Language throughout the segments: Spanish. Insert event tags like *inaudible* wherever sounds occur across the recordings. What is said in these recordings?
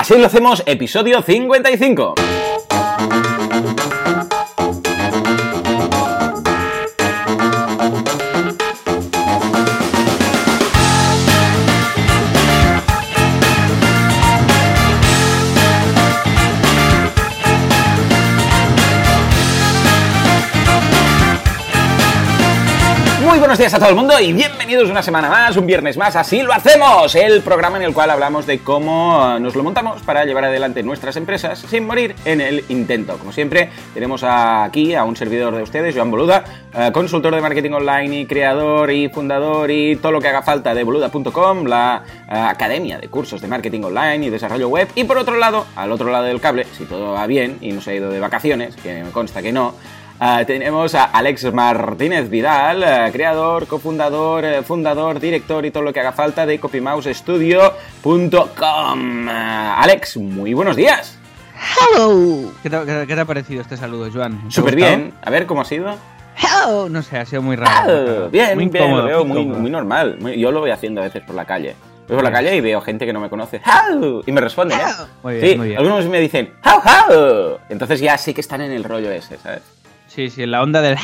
Así lo hacemos, episodio 55. Buenos días a todo el mundo y bienvenidos una semana más, un viernes más, así lo hacemos, el programa en el cual hablamos de cómo eh, nos lo montamos para llevar adelante nuestras empresas sin morir en el intento. Como siempre, tenemos aquí a un servidor de ustedes, Joan Boluda, eh, consultor de marketing online y creador y fundador y todo lo que haga falta de boluda.com, la eh, academia de cursos de marketing online y desarrollo web. Y por otro lado, al otro lado del cable, si todo va bien y no se ha ido de vacaciones, que me consta que no, Uh, tenemos a Alex Martínez Vidal, uh, creador, cofundador, uh, fundador, director y todo lo que haga falta de copymousestudio.com. Alex, muy buenos días. Hello. ¿Qué te, qué, qué te ha parecido este saludo, Joan? Súper bien. A ver, ¿cómo ha sido? Hello. No sé, ha sido muy raro. bien, muy bien, lo veo muy, muy normal. Muy, yo lo voy haciendo a veces por la calle. Voy por la calle y veo gente que no me conoce. How? Y me responden, ¿eh? Muy bien, sí, muy bien. algunos me dicen, how, how. Entonces ya sí que están en el rollo ese, ¿sabes? Sí, sí, en la onda del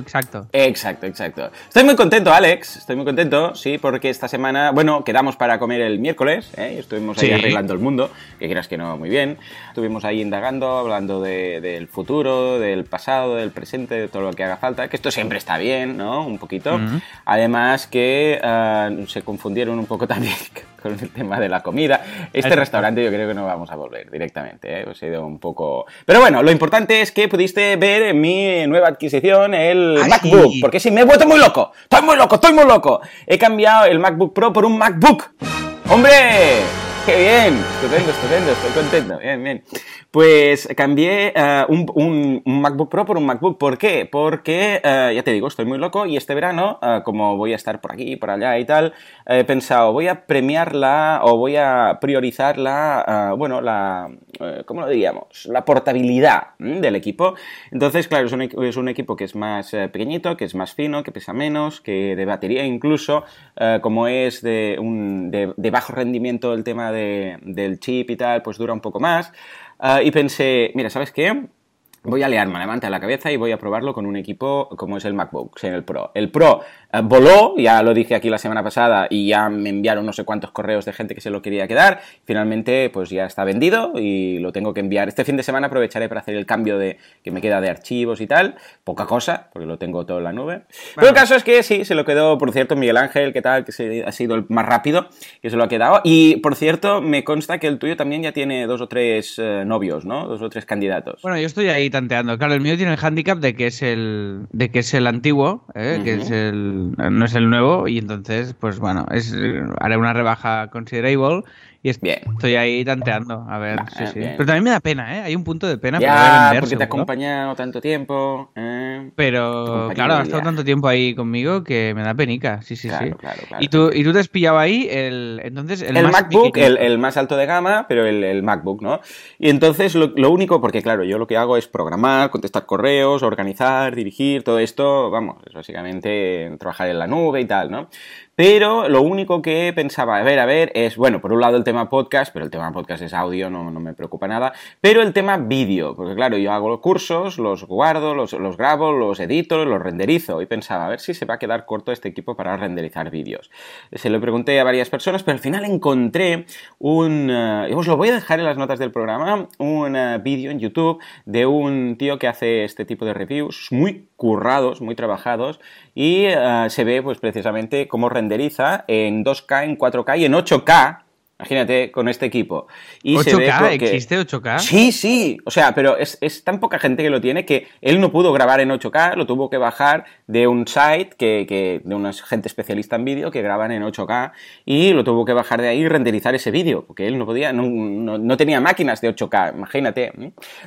exacto. Exacto, exacto. Estoy muy contento, Alex. Estoy muy contento, sí, porque esta semana, bueno, quedamos para comer el miércoles, ¿eh? Estuvimos ahí Sí. arreglando el mundo, que quieras que no, muy bien. Estuvimos ahí indagando, hablando de- del futuro, del pasado, del presente, de todo lo que haga falta, que esto siempre está bien, ¿no? Un poquito. Además que ah, se confundieron un poco *laughs* también con el tema de la comida. Este restaurante yo creo que no vamos a volver directamente, ¿eh? Os he ido un poco... Pero bueno, lo importante es que pudiste ver en mi nueva adquisición el ¡Ay! MacBook, porque sí, me he vuelto muy loco. Estoy muy loco, estoy muy loco. He cambiado el MacBook Pro por un MacBook. ¡Hombre! ¡Qué bien! Estupendo, estupendo, estoy contento. Bien, bien. Pues cambié eh, un, un- un MacBook Pro por un MacBook. ¿Por qué? Porque, eh, ya te digo, estoy muy loco y este verano, eh, como voy a estar por aquí, por allá y tal, he pensado, voy a premiarla o voy a priorizar la, bueno, la, ¿cómo lo diríamos? La portabilidad ¿m? del equipo. Entonces, claro, es un, es un equipo que es más pequeñito, que es más fino, que pesa menos, que de batería incluso, como es de, un, de, de bajo rendimiento el tema de- del chip y tal, pues dura un poco más. Ah, y pensé, mira, ¿sabes qué? Voy a liarme en la cabeza y voy a probarlo con un equipo como es el MacBook, en el Pro. El Pro eh, voló, ya lo dije aquí la semana pasada y ya me enviaron no sé cuántos correos de gente que se lo quería quedar. Finalmente, pues ya está vendido y lo tengo que enviar. Este fin de semana aprovecharé para hacer el cambio de que me queda de archivos y tal. Poca cosa, porque lo tengo todo en la nube. Pero el caso es que sí, se lo quedó, por cierto, Miguel Ángel, que tal, que se- ha sido el más rápido, que se lo ha quedado. Y, por cierto, me consta que el tuyo también ya tiene dos o tres eh, novios, ¿no? Dos o tres candidatos. Bueno, yo estoy ahí tanteando. Claro, el mío tiene el handicap de que es el, de que es el antiguo, ¿eh? que es el, no es el nuevo, y entonces, pues bueno, es, haré una rebaja considerable y es- Bien. estoy ahí tanteando. A ver, sí, sí. Pero también me da pena, ¿eh? Hay un punto de pena ya, vender, porque te ha acompañado tanto tiempo. ¿eh? Pero claro, ha de estado tanto tiempo ahí conmigo que me da penica. Sí, sí, Claro, sí. claro, claro. ¿Y, tú, y tú te has pillado ahí el, entonces, el, El, más MacBook, el, el más alto de gama, pero el, el MacBook, ¿no? Y entonces lo, lo único, porque claro, yo lo que hago es programar, contestar correos, organizar, dirigir, todo esto, vamos, es básicamente trabajar en la nube y tal, ¿no? Pero lo único que pensaba, a ver, a ver, es, bueno, por un lado el tema podcast, pero el tema podcast es audio, no, no me preocupa nada, pero el tema vídeo, porque claro, yo hago los cursos, los guardo, los, los grabo, los edito, los renderizo, y pensaba, a ver si se va a quedar corto este equipo para renderizar vídeos. Se lo pregunté a varias personas, pero al final encontré un, eh, os lo voy a dejar en las notas del programa, un eh, vídeo en YouTube de un tío que hace este tipo de reviews muy currados, muy trabajados, y eh, se ve pues precisamente cómo renderiza en 2K, en 4K y en 8K. Imagínate con este equipo. Y se ve 8K, co- que- ¿existe 8K? Sí, sí. O sea, pero es, es tan poca gente que lo tiene que él no pudo grabar en 8K, lo tuvo que bajar de un site que, que- de una gente especialista en vídeo que graban en 8K y lo tuvo que bajar de ahí y renderizar ese vídeo, porque él no podía, no, no- no tenía máquinas de 8K, imagínate.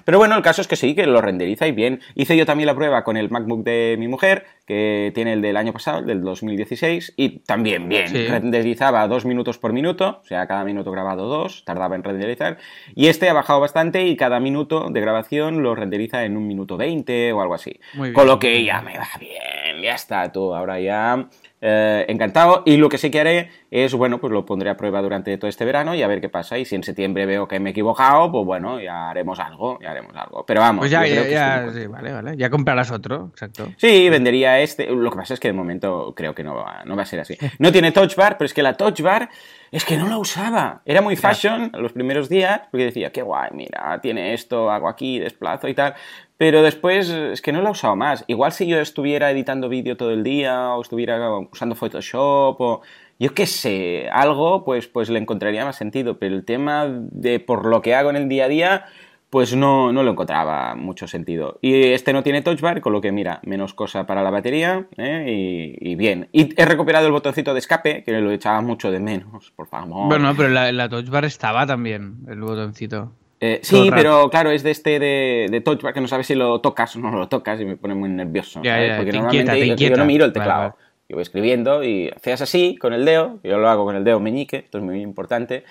Pero bueno, el caso es que sí, que lo renderiza y bien. Hice yo también la prueba con el MacBook de mi mujer, que tiene el del año pasado, el del 2016, y también bien. Sí. Renderizaba dos minutos por minuto, o sea, cada minuto grabado dos, tardaba en renderizar. Y este ha bajado bastante y cada minuto de grabación lo renderiza en un minuto 20 o algo así. Con lo que ya me va bien, ya está tú. Ahora ya eh, encantado. Y lo que sí que haré es, bueno, pues lo pondré a prueba durante todo este verano y a ver qué pasa. Y si en septiembre veo que me he equivocado, pues bueno, ya haremos algo, ya haremos algo. Pero vamos, pues ya, ya, sí, vale, vale. Ya comprarás otro, exacto. Sí, vendería este. Lo que pasa es que de momento creo que no va, no va a ser así. *laughs* No tiene touch bar, pero es que la touch bar es que no la usaba. Era muy fashion los primeros días, porque decía, qué guay, mira, tiene esto, hago aquí, desplazo y tal. Pero después es que no la he usado más. Igual si yo estuviera editando vídeo todo el día o estuviera usando Photoshop o yo qué sé, algo, pues, pues le encontraría más sentido. Pero el tema de por lo que hago en el día a día, pues no, no lo encontraba mucho sentido. Y este no tiene touch bar, con lo que mira, menos cosa para la batería ¿eh? y, bien. Y he recuperado el botoncito de escape, que lo echaba mucho de menos, por favor. Bueno, pero la, la touch bar estaba también, el botoncito. Eh, sí, pero claro, es de este de, de touch bar que no sabes si lo tocas o no lo tocas y me pone muy nervioso. Porque normalmente yo no miro el teclado. Yo voy escribiendo y hacías así con el dedo, yo lo hago con el dedo meñique, esto es muy importante.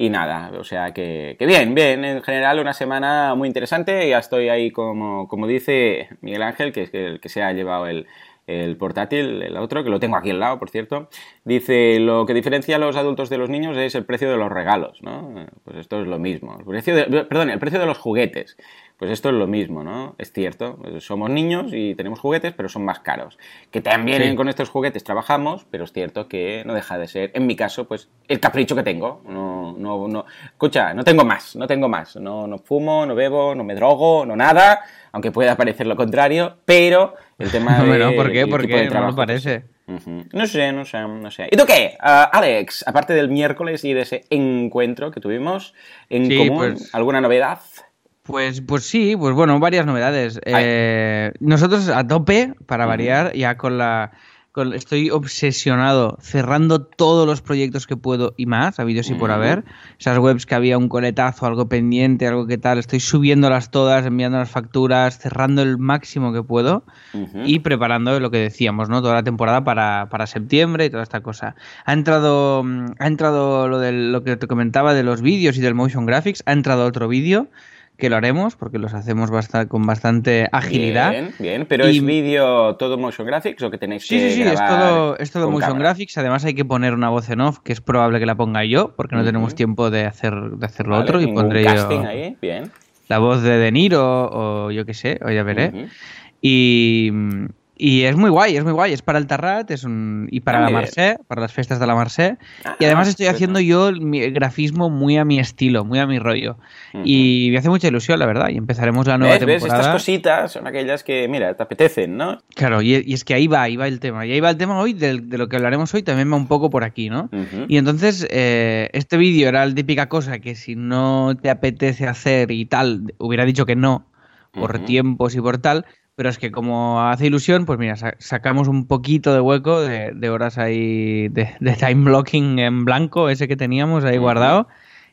Y nada, o sea que, bien, bien, en general una semana muy interesante. Ya estoy ahí, como, como dice Miguel Ángel, que es el que se ha llevado el, el portátil, el otro, que lo tengo aquí al lado, por cierto, dice, lo que diferencia a los adultos de los niños es el precio de los regalos, ¿no? Pues esto es lo mismo. El precio de, perdón, el precio de los juguetes. Pues esto es lo mismo, ¿no? Es cierto, somos niños y tenemos juguetes, pero son más caros. Que también con estos juguetes trabajamos, pero es cierto que no deja de ser, en mi caso, pues el capricho que tengo. No, no, no, escucha, no tengo más, no tengo más. No, no fumo, no bebo, no me drogo, no nada, aunque pueda parecer lo contrario, pero el tema *laughs* de... no, ¿por qué? Porque no lo parece. No sé, no sé, no sé. ¿Y tú qué, uh, Alex? Aparte del miércoles y de ese encuentro que tuvimos en común, pues... ¿alguna novedad? Pues, pues sí, pues bueno, varias novedades. Eh, nosotros a tope, para variar, ya con la estoy obsesionado cerrando todos los proyectos que puedo y más, vídeos y por haber. Esas webs que había un coletazo, algo pendiente, algo que tal, estoy subiéndolas todas, enviando las facturas, cerrando el máximo que puedo y preparando lo que decíamos, ¿no? Toda la temporada para, para, septiembre y toda esta cosa. Ha entrado, ha entrado lo, de, lo que te comentaba de los vídeos y del motion graphics, ha entrado otro vídeo que lo haremos porque los hacemos con bastante agilidad. Bien, bien, pero ¿es vídeo todo motion graphics o que tenéis sí, que Sí, sí, es todo, es todo motion graphics. Además hay que poner una voz en off que es probable que la ponga yo porque no tenemos tiempo de hacer de hacerlo otro y pondré casting ahí, bien. la voz de De Niro o yo qué sé, o ya veré. Y, y es muy guay, es muy guay. Es para el Tarrat es un, y para la Marseille, para las fiestas de la Marseille. y además ah, estoy haciendo yo el grafismo muy a mi estilo, muy a mi rollo. Y me hace mucha ilusión, la verdad. Y empezaremos la nueva temporada. ¿Ves? Estas cositas son aquellas que, mira, te apetecen, ¿no? Claro, y, es que ahí va, ahí va el tema. Y ahí va el tema hoy, de, lo que hablaremos hoy, también va un poco por aquí, ¿no? Y entonces, eh, este vídeo era la típica cosa que si no te apetece hacer y tal, hubiera dicho que no, por tiempos y por tal, pero es que como hace ilusión, pues mira, sacamos un poquito de hueco de, horas ahí de, time blocking en blanco, ese que teníamos ahí guardado,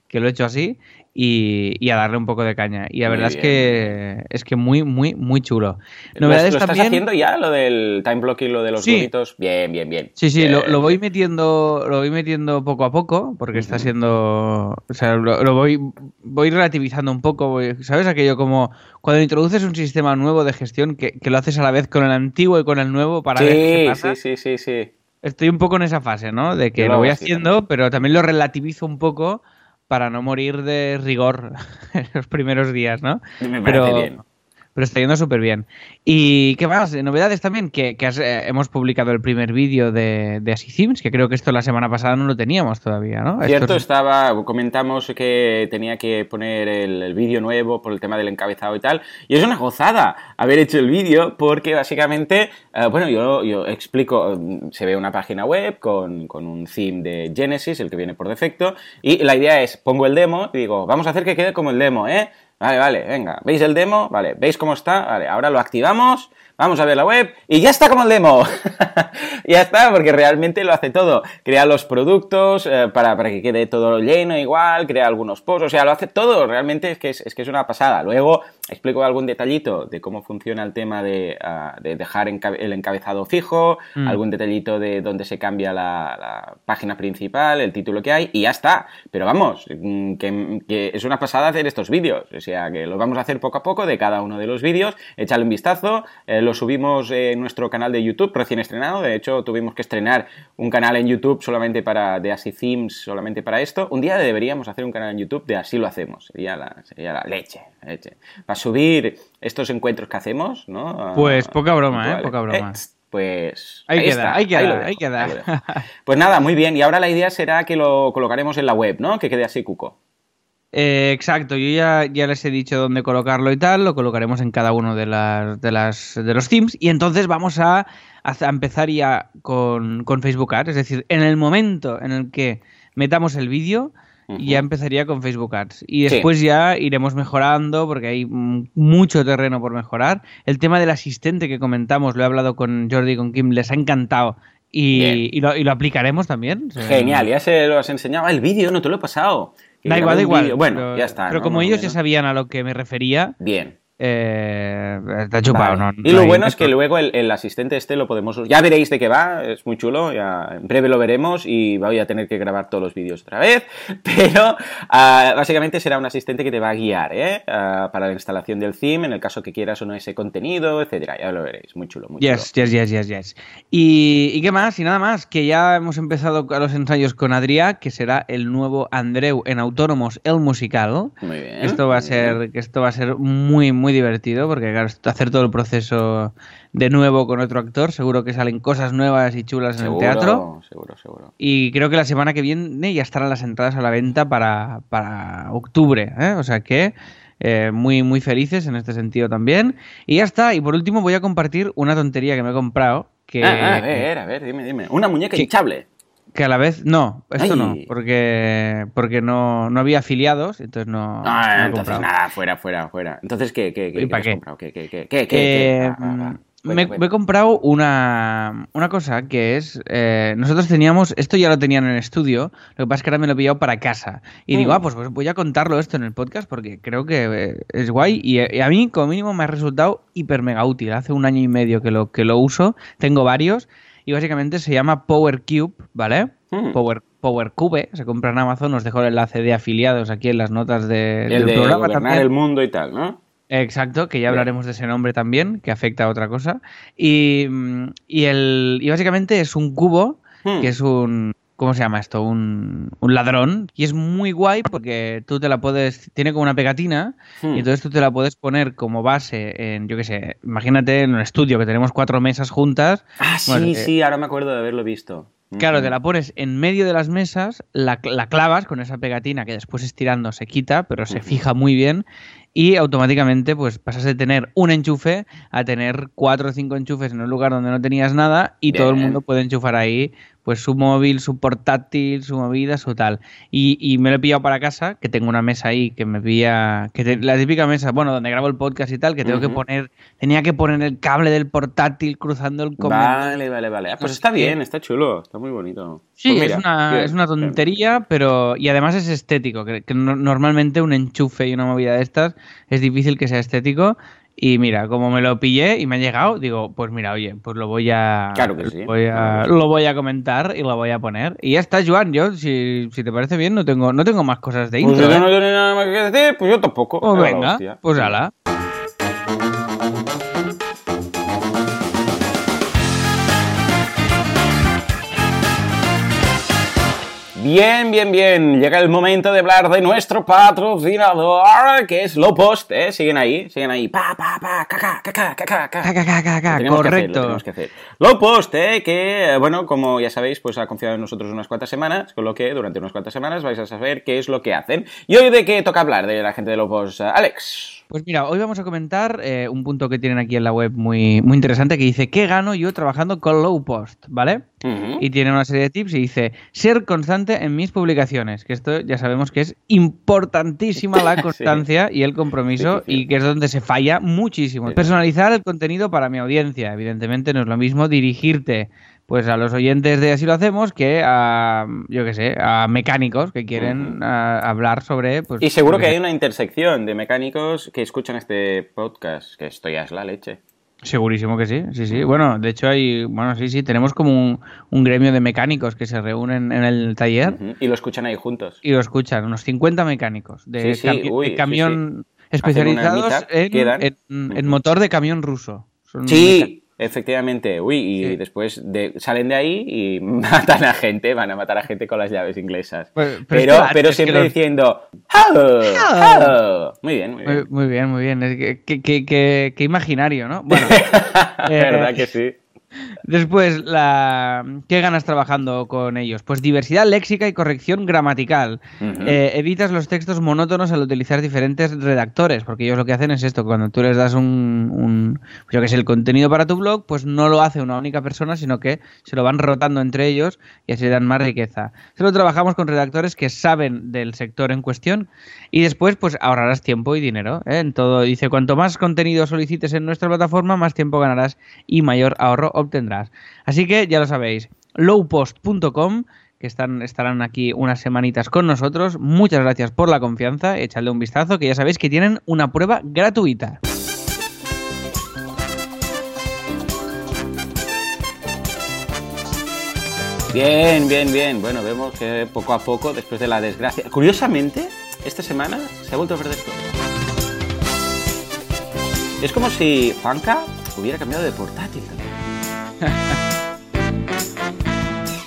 que lo he hecho así, y, a darle un poco de caña. Y la verdad es que es que muy, muy, muy chulo. Novedades ¿Lo, estás haciendo ya, lo del time blocking, lo de los sí. Bien, bien, bien. Sí, sí, Lo, voy metiendo, lo voy metiendo poco a poco, porque está siendo. O sea, lo, voy, voy relativizando un poco. ¿Sabes? Aquello como cuando introduces un sistema nuevo de gestión que, lo haces a la vez con el antiguo y con el nuevo para ver qué pasa. Sí, sí, sí, sí. Estoy un poco en esa fase, ¿no? De que lo voy haciendo, pero también lo relativizo un poco para no morir de rigor *laughs* en los primeros días, ¿no? Me Pero, bien pero está yendo súper bien. ¿Y qué más? Novedades también, que, eh, hemos publicado el primer vídeo de, de Así que creo que esto la semana pasada no lo teníamos todavía, ¿no? Cierto, estaba, comentamos que tenía que poner el, vídeo nuevo por el tema del encabezado y tal, y es una gozada haber hecho el vídeo porque básicamente, eh, bueno, yo, yo explico, se ve una página web con, con un theme de Genesis, el que viene por defecto, y la idea es, pongo el demo y digo, vamos a hacer que quede como el demo, ¿eh? Vale, vale, venga. ¿Veis el demo? Vale, ¿veis cómo está? Vale, ahora lo activamos vamos a ver la web y ya está como el demo. *laughs* ya está, porque realmente lo hace todo. Crea los productos eh, para, para, que quede todo lleno igual, crea algunos posts, o sea, lo hace todo. Realmente es que es, es que es una pasada. Luego explico algún detallito de cómo funciona el tema de, ah, de dejar el encabezado fijo, mm. algún detallito de dónde se cambia la, la, página principal, el título que hay y ya está. Pero vamos, mm, que, que es una pasada hacer estos vídeos. O sea, que lo vamos a hacer poco a poco de cada uno de los vídeos, échale un vistazo. Eh, lo subimos en nuestro canal de YouTube recién estrenado. De hecho, tuvimos que estrenar un canal en YouTube solamente para de Así Themes, solamente para esto. Un día deberíamos hacer un canal en YouTube de Así lo hacemos. Sería la, sería la leche, leche. Para subir estos encuentros que hacemos, ¿no? Pues poca broma, ¿eh? Poca broma. pues ahí, queda, ahí queda, ahí queda. Pues nada, muy bien. Y ahora la idea será que lo colocaremos en la web, ¿no? Que quede así cuco. Eh, exacto, yo ya, ya les he dicho dónde colocarlo y tal, lo colocaremos en cada uno de, las, de, las, de los themes y entonces vamos a, a empezar ya con, con, Facebook Ads, es decir, en el momento en el que metamos el vídeo, ya empezaría con Facebook Ads y después ya iremos mejorando porque hay mucho terreno por mejorar. El tema del asistente que comentamos, lo he hablado con Jordi y con Kim, les ha encantado y, y, lo, y, lo, aplicaremos también. Genial, ya se lo has enseñado. El vídeo no te lo he pasado. Da igual, da igual. Bueno, ya está. Pero como ellos ya sabían a lo que me refería. Bien. Eh, está chupado, ¿no? Y lo bueno es que luego el, asistente este lo podemos... Ya veréis de qué va, es muy chulo, ya en breve lo veremos y voy a tener que grabar todos los vídeos otra vez, *laughs* pero ah, básicamente será un asistente que te va a guiar ¿eh? Ah, para la instalación del theme, en el caso que quieras o no ese contenido, etcétera, ya lo veréis, muy chulo, muy yes, chulo. Yes, yes, yes, yes. Y, y qué más, y nada más, que ya hemos empezado a los ensayos con Adrià, que será el nuevo Andreu en Autónomos, el musical. Muy bien. Esto va a ser, esto va a ser muy, muy muy divertido porque claro, hacer todo el proceso de nuevo con otro actor, seguro que salen cosas nuevas y chulas en el teatro. Seguro, seguro. Y creo que la semana que viene ya estarán las entradas a la venta para, para octubre, ¿eh? o sea que eh, muy, muy felices en este sentido también. Y ya está, y por último voy a compartir una tontería que me he comprado. Que, ah, ah, a ver, a ver, dime, dime. Una muñeca hinchable que a la vez no, esto no, porque porque no, no había afiliados, entonces no. Ah, no entonces nada, fuera, fuera, fuera. Entonces, ¿qué, qué, qué, ¿Para qué, qué? comprado? ¿Qué, qué, qué, qué, qué, Eh, me, me, he comprado una, una cosa que es. Eh, nosotros teníamos. Esto ya lo tenían en el estudio. Lo que pasa es que ahora me lo he pillado para casa. Y Mm. digo, ah, pues, pues voy a contarlo esto en el podcast porque creo que eh, es guay. Y, y a mí, como mínimo, me ha resultado hiper mega útil. Hace un año y medio que lo, que lo uso. Tengo varios. Y básicamente se llama Power Cube, ¿vale? Mm. Power, Power Cube, se compra en Amazon, os dejo el enlace de afiliados aquí en las notas de, El del de programa también. el mundo y tal, ¿no? Exacto, que ya hablaremos de ese nombre también, que afecta a otra cosa. Y, mm, y, el, y básicamente es un cubo, Hmm. que es un... ¿Cómo se llama esto? Un, un ladrón. Y es muy guay porque tú te la puedes... Tiene como una pegatina Hmm. y entonces tú te la puedes poner como base en, yo qué sé, imagínate en un estudio que tenemos cuatro mesas juntas. Ah, sí, eh, sí, ahora me acuerdo de haberlo visto. Claro, te la pones en medio de las mesas, la, la clavas con esa pegatina que después estirando se quita, pero se fija muy bien y automáticamente pues pasas de tener un enchufe a tener cuatro o cinco enchufes en un lugar donde no tenías nada y todo el mundo puede enchufar ahí pues su móvil, su portátil, su movida, su tal. Y, y me lo he pillado para casa, que tengo una mesa ahí que me pilla, que te- la típica mesa, bueno, donde grabo el podcast y tal, que tengo que Ujú. poner, tenía que poner el cable del portátil cruzando el comedor. Vale, vale, vale. Ah, pues No está sé bien, qué. está chulo, está muy bonito. Sí, Pues es, mira, una, bien, es una bien. tontería, pero. Y además es estético. Que, que no- normalmente un enchufe y una movida de estas es difícil que sea estético. Y mira, como me lo pillé y me ha llegado, digo, pues mira, oye, pues lo voy a. Claro que sí, Lo voy a, claro que sí. lo voy a comentar y lo voy a poner. Y ya está, Joan. Yo, si, si te parece bien, no tengo, no tengo más cosas de Pues intro. yo ¿eh? no tengo nada más que decir, pues yo tampoco. Pues venga, pues ala. Bien, bien, bien. Llega el momento de hablar de nuestro patrocinador, que es Lowpost, ¿eh? Siguen ahí, siguen ahí. Pa, pa, pa, caca, caca, caca, caca. Correcto. tenemos que hacer. Lowpost, ¿eh? Que, eh, bueno, como ya sabéis, pues ha confiado en nosotros unas cuantas semanas, con lo que durante unas cuantas semanas vais a saber qué es lo que hacen. ¿Y hoy de qué toca hablar de la gente de Lowpost? Alex. Pues mira, hoy vamos a comentar eh, un punto que tienen aquí en la web muy, muy interesante que dice ¿Qué gano yo trabajando con Low Post? ¿Vale? Y tiene una serie de tips y dice ser constante en mis publicaciones, que esto ya sabemos que es importantísima la *laughs* constancia y el compromiso Sí, sí, sí. y que es donde se falla muchísimo. Personalizar el contenido para mi audiencia, evidentemente no es lo mismo dirigirte pues a los oyentes de Así lo hacemos que a, yo qué sé, a mecánicos que quieren a- hablar sobre... Pues, Y seguro que hay una intersección de mecánicos que escuchan este podcast, que esto ya es la leche. Segurísimo que sí, sí, sí. Bueno, de hecho hay, bueno, sí, sí, tenemos como un, un gremio de mecánicos que se reúnen en el taller. Y lo escuchan ahí juntos. y lo escuchan, unos 50 mecánicos de, Sí, sí, cami- uy, de sí, camión una especializados en, en- motor de camión ruso. sí, efectivamente. Uy, y después salen de ahí y *laughs* matan a gente, van a matar a gente con las llaves inglesas. Pues, pero pero, siempre diciendo Muy bien, muy bien. Muy, bien, muy bien. Qué imaginario, ¿no? Bueno. *laughs* verdad que sí. Después, la... ¿qué ganas trabajando con ellos? Pues diversidad léxica y corrección gramatical. Eh, evitas los textos monótonos al utilizar diferentes redactores, porque ellos lo que hacen es esto, cuando tú les das un, un yo que sé, el contenido para tu blog, pues no lo hace una única persona, sino que se lo van rotando entre ellos y así dan más riqueza. Solo trabajamos con redactores que saben del sector en cuestión y después pues ahorrarás tiempo y dinero. ¿eh? En todo dice, cuanto más contenido solicites en nuestra plataforma, más tiempo ganarás y mayor ahorro obtendrás. Así que ya lo sabéis, lowpost.com que están, estarán aquí unas semanitas con nosotros. Muchas gracias por la confianza. Echadle un vistazo, que ya sabéis que tienen una prueba gratuita. Bien, bien, bien. Bueno, vemos que poco a poco, después de la desgracia. Curiosamente, esta semana se ha vuelto a perder todo. Es como si Juanca hubiera cambiado de portátil *laughs*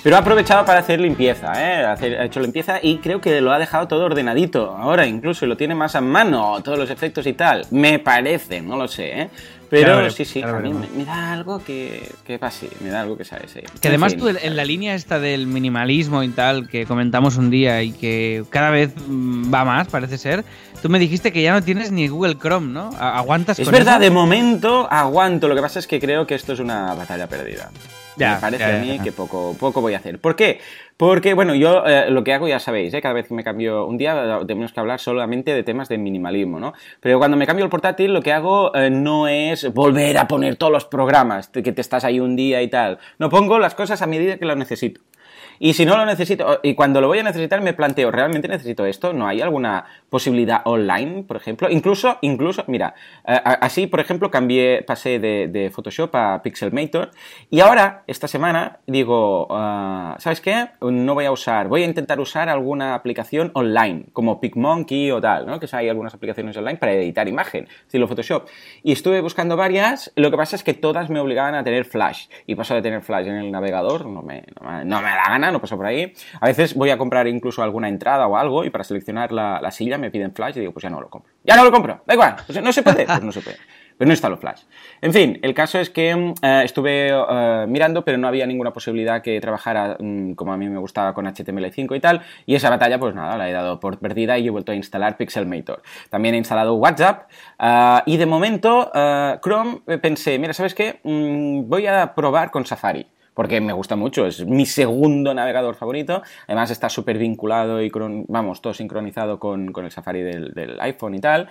Pero ha aprovechado para hacer limpieza, ¿eh? ha hecho limpieza y creo que lo ha dejado todo ordenadito. Ahora incluso lo tiene más a mano, todos los efectos y tal. Me parece, no lo sé, ¿eh? Pero sí, sí, a mí me, da algo que, que pase, me da algo que sabes. Sí. Que además tú en la línea esta del minimalismo y tal que comentamos un día y que cada vez mm, va más, parece ser, tú me dijiste que ya no tienes ni Google Chrome, ¿no? ¿Aguantas Es verdad, de momento aguanto. Lo que pasa es que creo que esto es una batalla perdida me parece a mí que poco, poco voy a hacer. ¿Por qué? Porque, bueno, yo eh, lo que hago ya sabéis, ¿eh? cada vez que me cambio un día tenemos que hablar solamente de temas de minimalismo, ¿no? Pero cuando me cambio el portátil lo que hago eh, no es volver a poner todos los programas que te estás ahí un día y tal. No pongo las cosas a medida que las necesito. Y si no lo necesito, y cuando lo voy a necesitar me planteo, ¿realmente necesito esto? ¿No hay alguna posibilidad online, por ejemplo? Incluso, incluso, mira, así, por ejemplo, cambié, pasé de, Photoshop a Pixelmator y ahora, esta semana, digo, ah, ¿sabes qué? No voy a usar, voy a intentar usar alguna aplicación online, como PicMonkey o tal, ¿no? Que hay algunas aplicaciones online para editar imagen, estilo Photoshop. Y estuve buscando varias, lo que pasa es que todas me obligaban a tener Flash. Y paso de tener Flash en el navegador, no me, no me da gana no pasa por ahí. A veces voy a comprar incluso alguna entrada o algo y para seleccionar la, silla me piden flash y digo, pues ya no lo compro. Ya no lo compro, da igual, no se puede, pues no se puede. Pero no está lo flash. En fin, el caso es que eh, estuve eh, mirando, pero no había ninguna posibilidad que trabajara mm, como a mí me gustaba con HTML5 y tal. Y esa batalla, pues nada, la he dado por perdida y he vuelto a instalar Pixelmator. También he instalado WhatsApp. Eh, y de momento, Chrome, pensé, mira, ¿sabes qué? Mm, voy a probar con Safari porque me gusta mucho, es mi segundo navegador favorito, además está súper vinculado y, vamos, todo sincronizado con, el Safari del, iPhone y tal,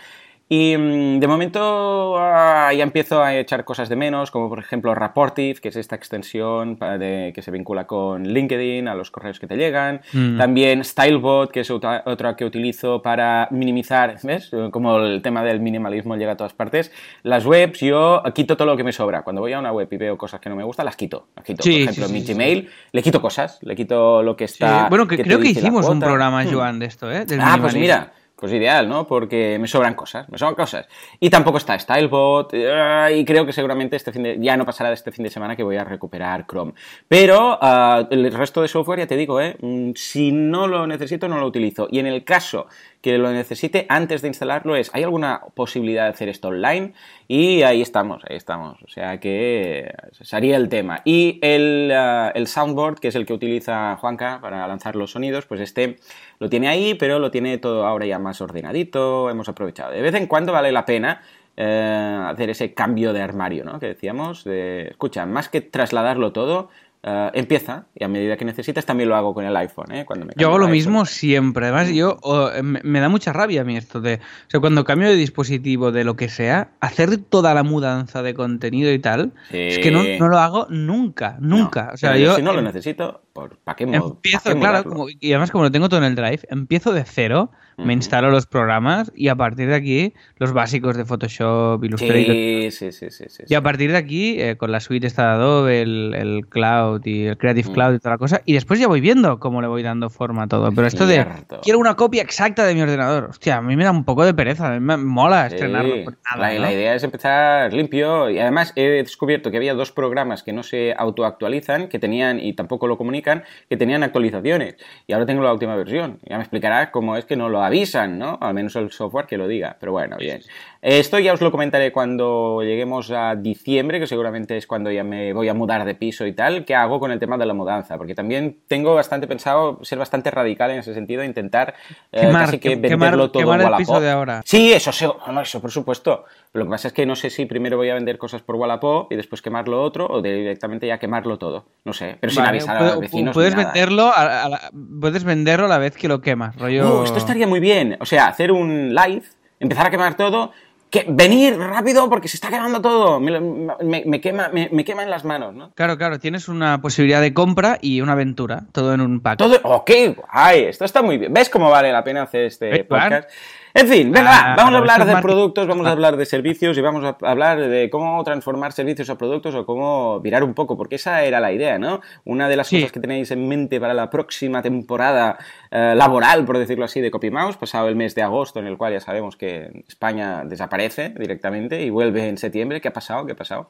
y mm, de momento ah, ya empiezo a echar cosas de menos, como por ejemplo Rapportive, que es esta extensión de, que se vincula con LinkedIn, a los correos que te llegan. Mm. También Stylebot, que es otra, que utilizo para minimizar, ¿ves? Como el tema del minimalismo llega a todas partes. Las webs, yo quito todo lo que me sobra. Cuando voy a una web y veo cosas que no me gustan, las quito. Las quito. por ejemplo, mi Gmail, le quito cosas, le quito lo que está... Bueno, creo que hicimos un programa, hmm. Joan, de esto, ¿eh? ah, pues mira pues ideal, ¿no? Porque me sobran cosas, me sobran cosas. Y tampoco está Stylebot, eh, y creo que seguramente este fin de, ya no pasará de este fin de semana que voy a recuperar Chrome. Pero ah, el resto de software, ya te digo, ¿eh? Mm, si no lo necesito, no lo utilizo. Y en el caso que lo necesite antes de instalarlo es, ¿hay alguna posibilidad de hacer esto online? Y ahí estamos, ahí estamos. O sea que sería el tema. Y el, ah, el soundboard, que es el que utiliza Juanca para lanzar los sonidos, pues este lo tiene ahí, pero lo tiene todo ahora ya más ordenadito, hemos aprovechado. De vez en cuando vale la pena eh, hacer ese cambio de armario, ¿no? Que decíamos, de, escucha, más que trasladarlo todo, eh, empieza y a medida que necesitas también lo hago con el iPhone. ¿eh? Cuando yo hago lo mismo siempre. Además, yo me, da mucha rabia a mí esto de, o sea, cuando cambio de dispositivo de lo que sea, hacer toda la mudanza de contenido y tal, es que no, lo hago nunca, nunca. o sea, yo si no lo necesito, ¿Para qué Empiezo, claro, y además como lo tengo todo en el Drive, empiezo de cero me instalo los programas y a partir de aquí los básicos de Photoshop, Illustrator. Sí, sí, sí, sí, Y a partir de aquí, eh, con la suite esta de Adobe, el, Cloud y el Creative Cloud y toda la cosa, y después ya voy viendo cómo le voy dando forma a todo. Pero esto de quiero una copia exacta de mi ordenador, hostia, a mí me da un poco de pereza, a mí me mola estrenarlo. la, la, idea es empezar limpio y además he descubierto que había dos programas que no se autoactualizan, que tenían, y tampoco lo comunican, que tenían actualizaciones. Y ahora tengo la última versión. Ya me explicarás cómo es que no lo avisan, ¿no? Al menos el software que lo diga. Pero bueno, bien. Esto ya os lo comentaré cuando lleguemos a diciembre, que seguramente es cuando ya me voy a mudar de piso y tal. ¿Qué hago con el tema de la mudanza? Porque también tengo bastante pensado ser bastante radical en ese sentido, intentar eh, casi que venderlo todo quemar el piso de ahora. Sí, eso, eso por supuesto. Lo que pasa es que no sé si primero voy a vender cosas por Wallapop y después quemar lo otro o directamente ya quemarlo todo. No sé, pero sin avisar a los vecinos. Puedes venderlo, a, la, puedes venderlo a la vez que lo quemas. Rollo... Uh, esto estaría muy bien. O sea, hacer un live, empezar a quemar todo que venir rápido porque se está quemando todo, me, quema, me, quema en las manos, ¿no? Claro, claro, tienes una posibilidad de compra y una aventura, todo en un pack. Todo, ok, guay, esto está muy bien. ¿Ves cómo vale la pena hacer este podcast? En fin, venga, ah, vamos a hablar de productos, vamos a hablar de servicios y vamos a hablar de cómo transformar servicios a productos o cómo virar un poco, porque esa era la idea, ¿no? Una de las cosas que tenéis en mente para la próxima temporada eh, laboral, por decirlo así, de CopyMouse, pasado el mes de agosto, en el cual ya sabemos que España desaparece directamente y vuelve en septiembre. ¿Qué ha pasado? ¿Qué ha pasado?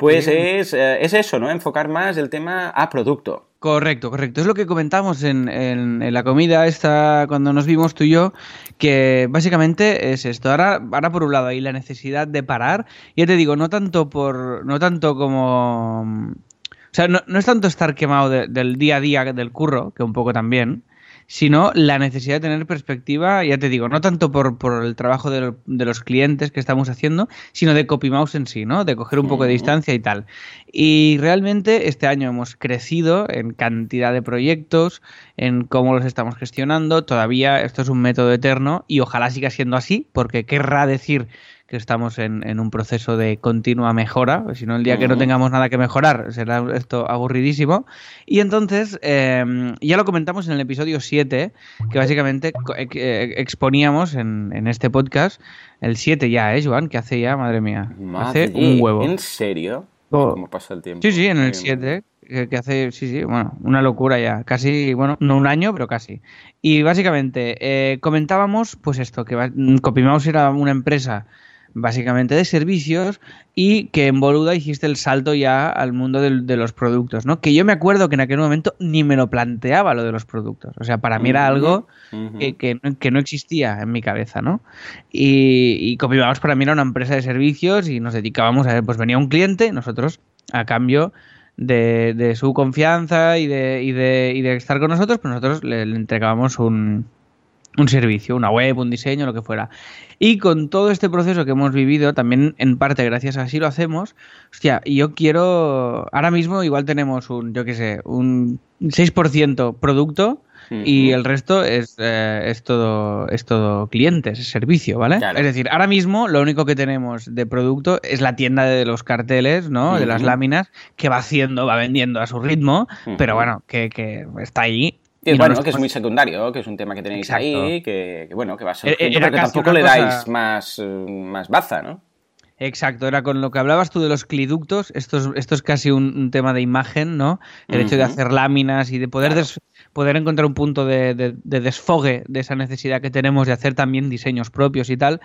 Pues es, eh, es eso, ¿no? Enfocar más el tema a producto. Correcto, correcto. Es lo que comentamos en, la comida esta cuando nos vimos tú y yo, que básicamente es esto. Ahora, ahora por un lado hay la necesidad de parar. Ya te digo, no tanto por, no tanto como, o sea, no, es tanto estar quemado del día a día del curro, que un poco también, sino la necesidad de tener perspectiva, ya te digo, no tanto por, el trabajo de, los clientes que estamos haciendo, sino de CopyMouse en sí, ¿no? De coger un poco de distancia y tal. Y realmente este año hemos crecido en cantidad de proyectos, en cómo los estamos gestionando. Todavía esto es un método eterno y ojalá siga siendo así, porque querrá decir que estamos en, un proceso de continua mejora, si no el día que no tengamos nada que mejorar será esto aburridísimo. Y entonces, em, ya lo comentamos en el episodio 7, que básicamente eh, exponíamos en, este podcast, el 7 ya, ¿eh, Joan? Que hace ya, madre mía, hace un huevo. ¿En serio? Oh. ¿Cómo pasa el tiempo? Sí, sí, en el 7 que hace, sí, sí, bueno, una locura ya, casi, bueno, no un año, pero casi. Y básicamente eh, comentábamos, pues esto, que CopyMouse era una empresa básicamente de servicios y que en Boluda hiciste el salto ya al mundo de, los productos, ¿no? Que yo me acuerdo que en aquel momento ni me lo planteaba lo de los productos. O sea, para mí era algo que, no existía en mi cabeza, ¿no? Y, y Copybox para mí era una empresa de servicios y nos dedicábamos a, pues venía un cliente, nosotros a cambio de, su confianza y de, y, de, y de estar con nosotros, pues nosotros le entregábamos un, un servicio, una web, un diseño, lo que fuera. Y con todo este proceso que hemos vivido, también en parte gracias a así lo hacemos, hostia, yo quiero, ahora mismo igual tenemos un, yo qué sé, un 6% producto y el resto es, eh, es, todo, es todo clientes, es servicio, ¿vale? Es decir, ahora mismo lo único que tenemos de producto es la tienda de los carteles, ¿no? De las láminas, que va haciendo, va vendiendo a su ritmo, pero bueno, que, que está ahí y bueno, que es muy secundario, que es un tema que tenéis ahí, que, bueno, que va a ser e-, porque tampoco le dais más, eh, más baza, ¿no? Exacto, era con lo que hablabas tú de los cliductos, esto es, esto es casi un, tema de imagen, ¿no? El hecho de hacer láminas y de poder poder encontrar un punto de, desfogue de esa necesidad que tenemos de hacer también diseños propios y tal,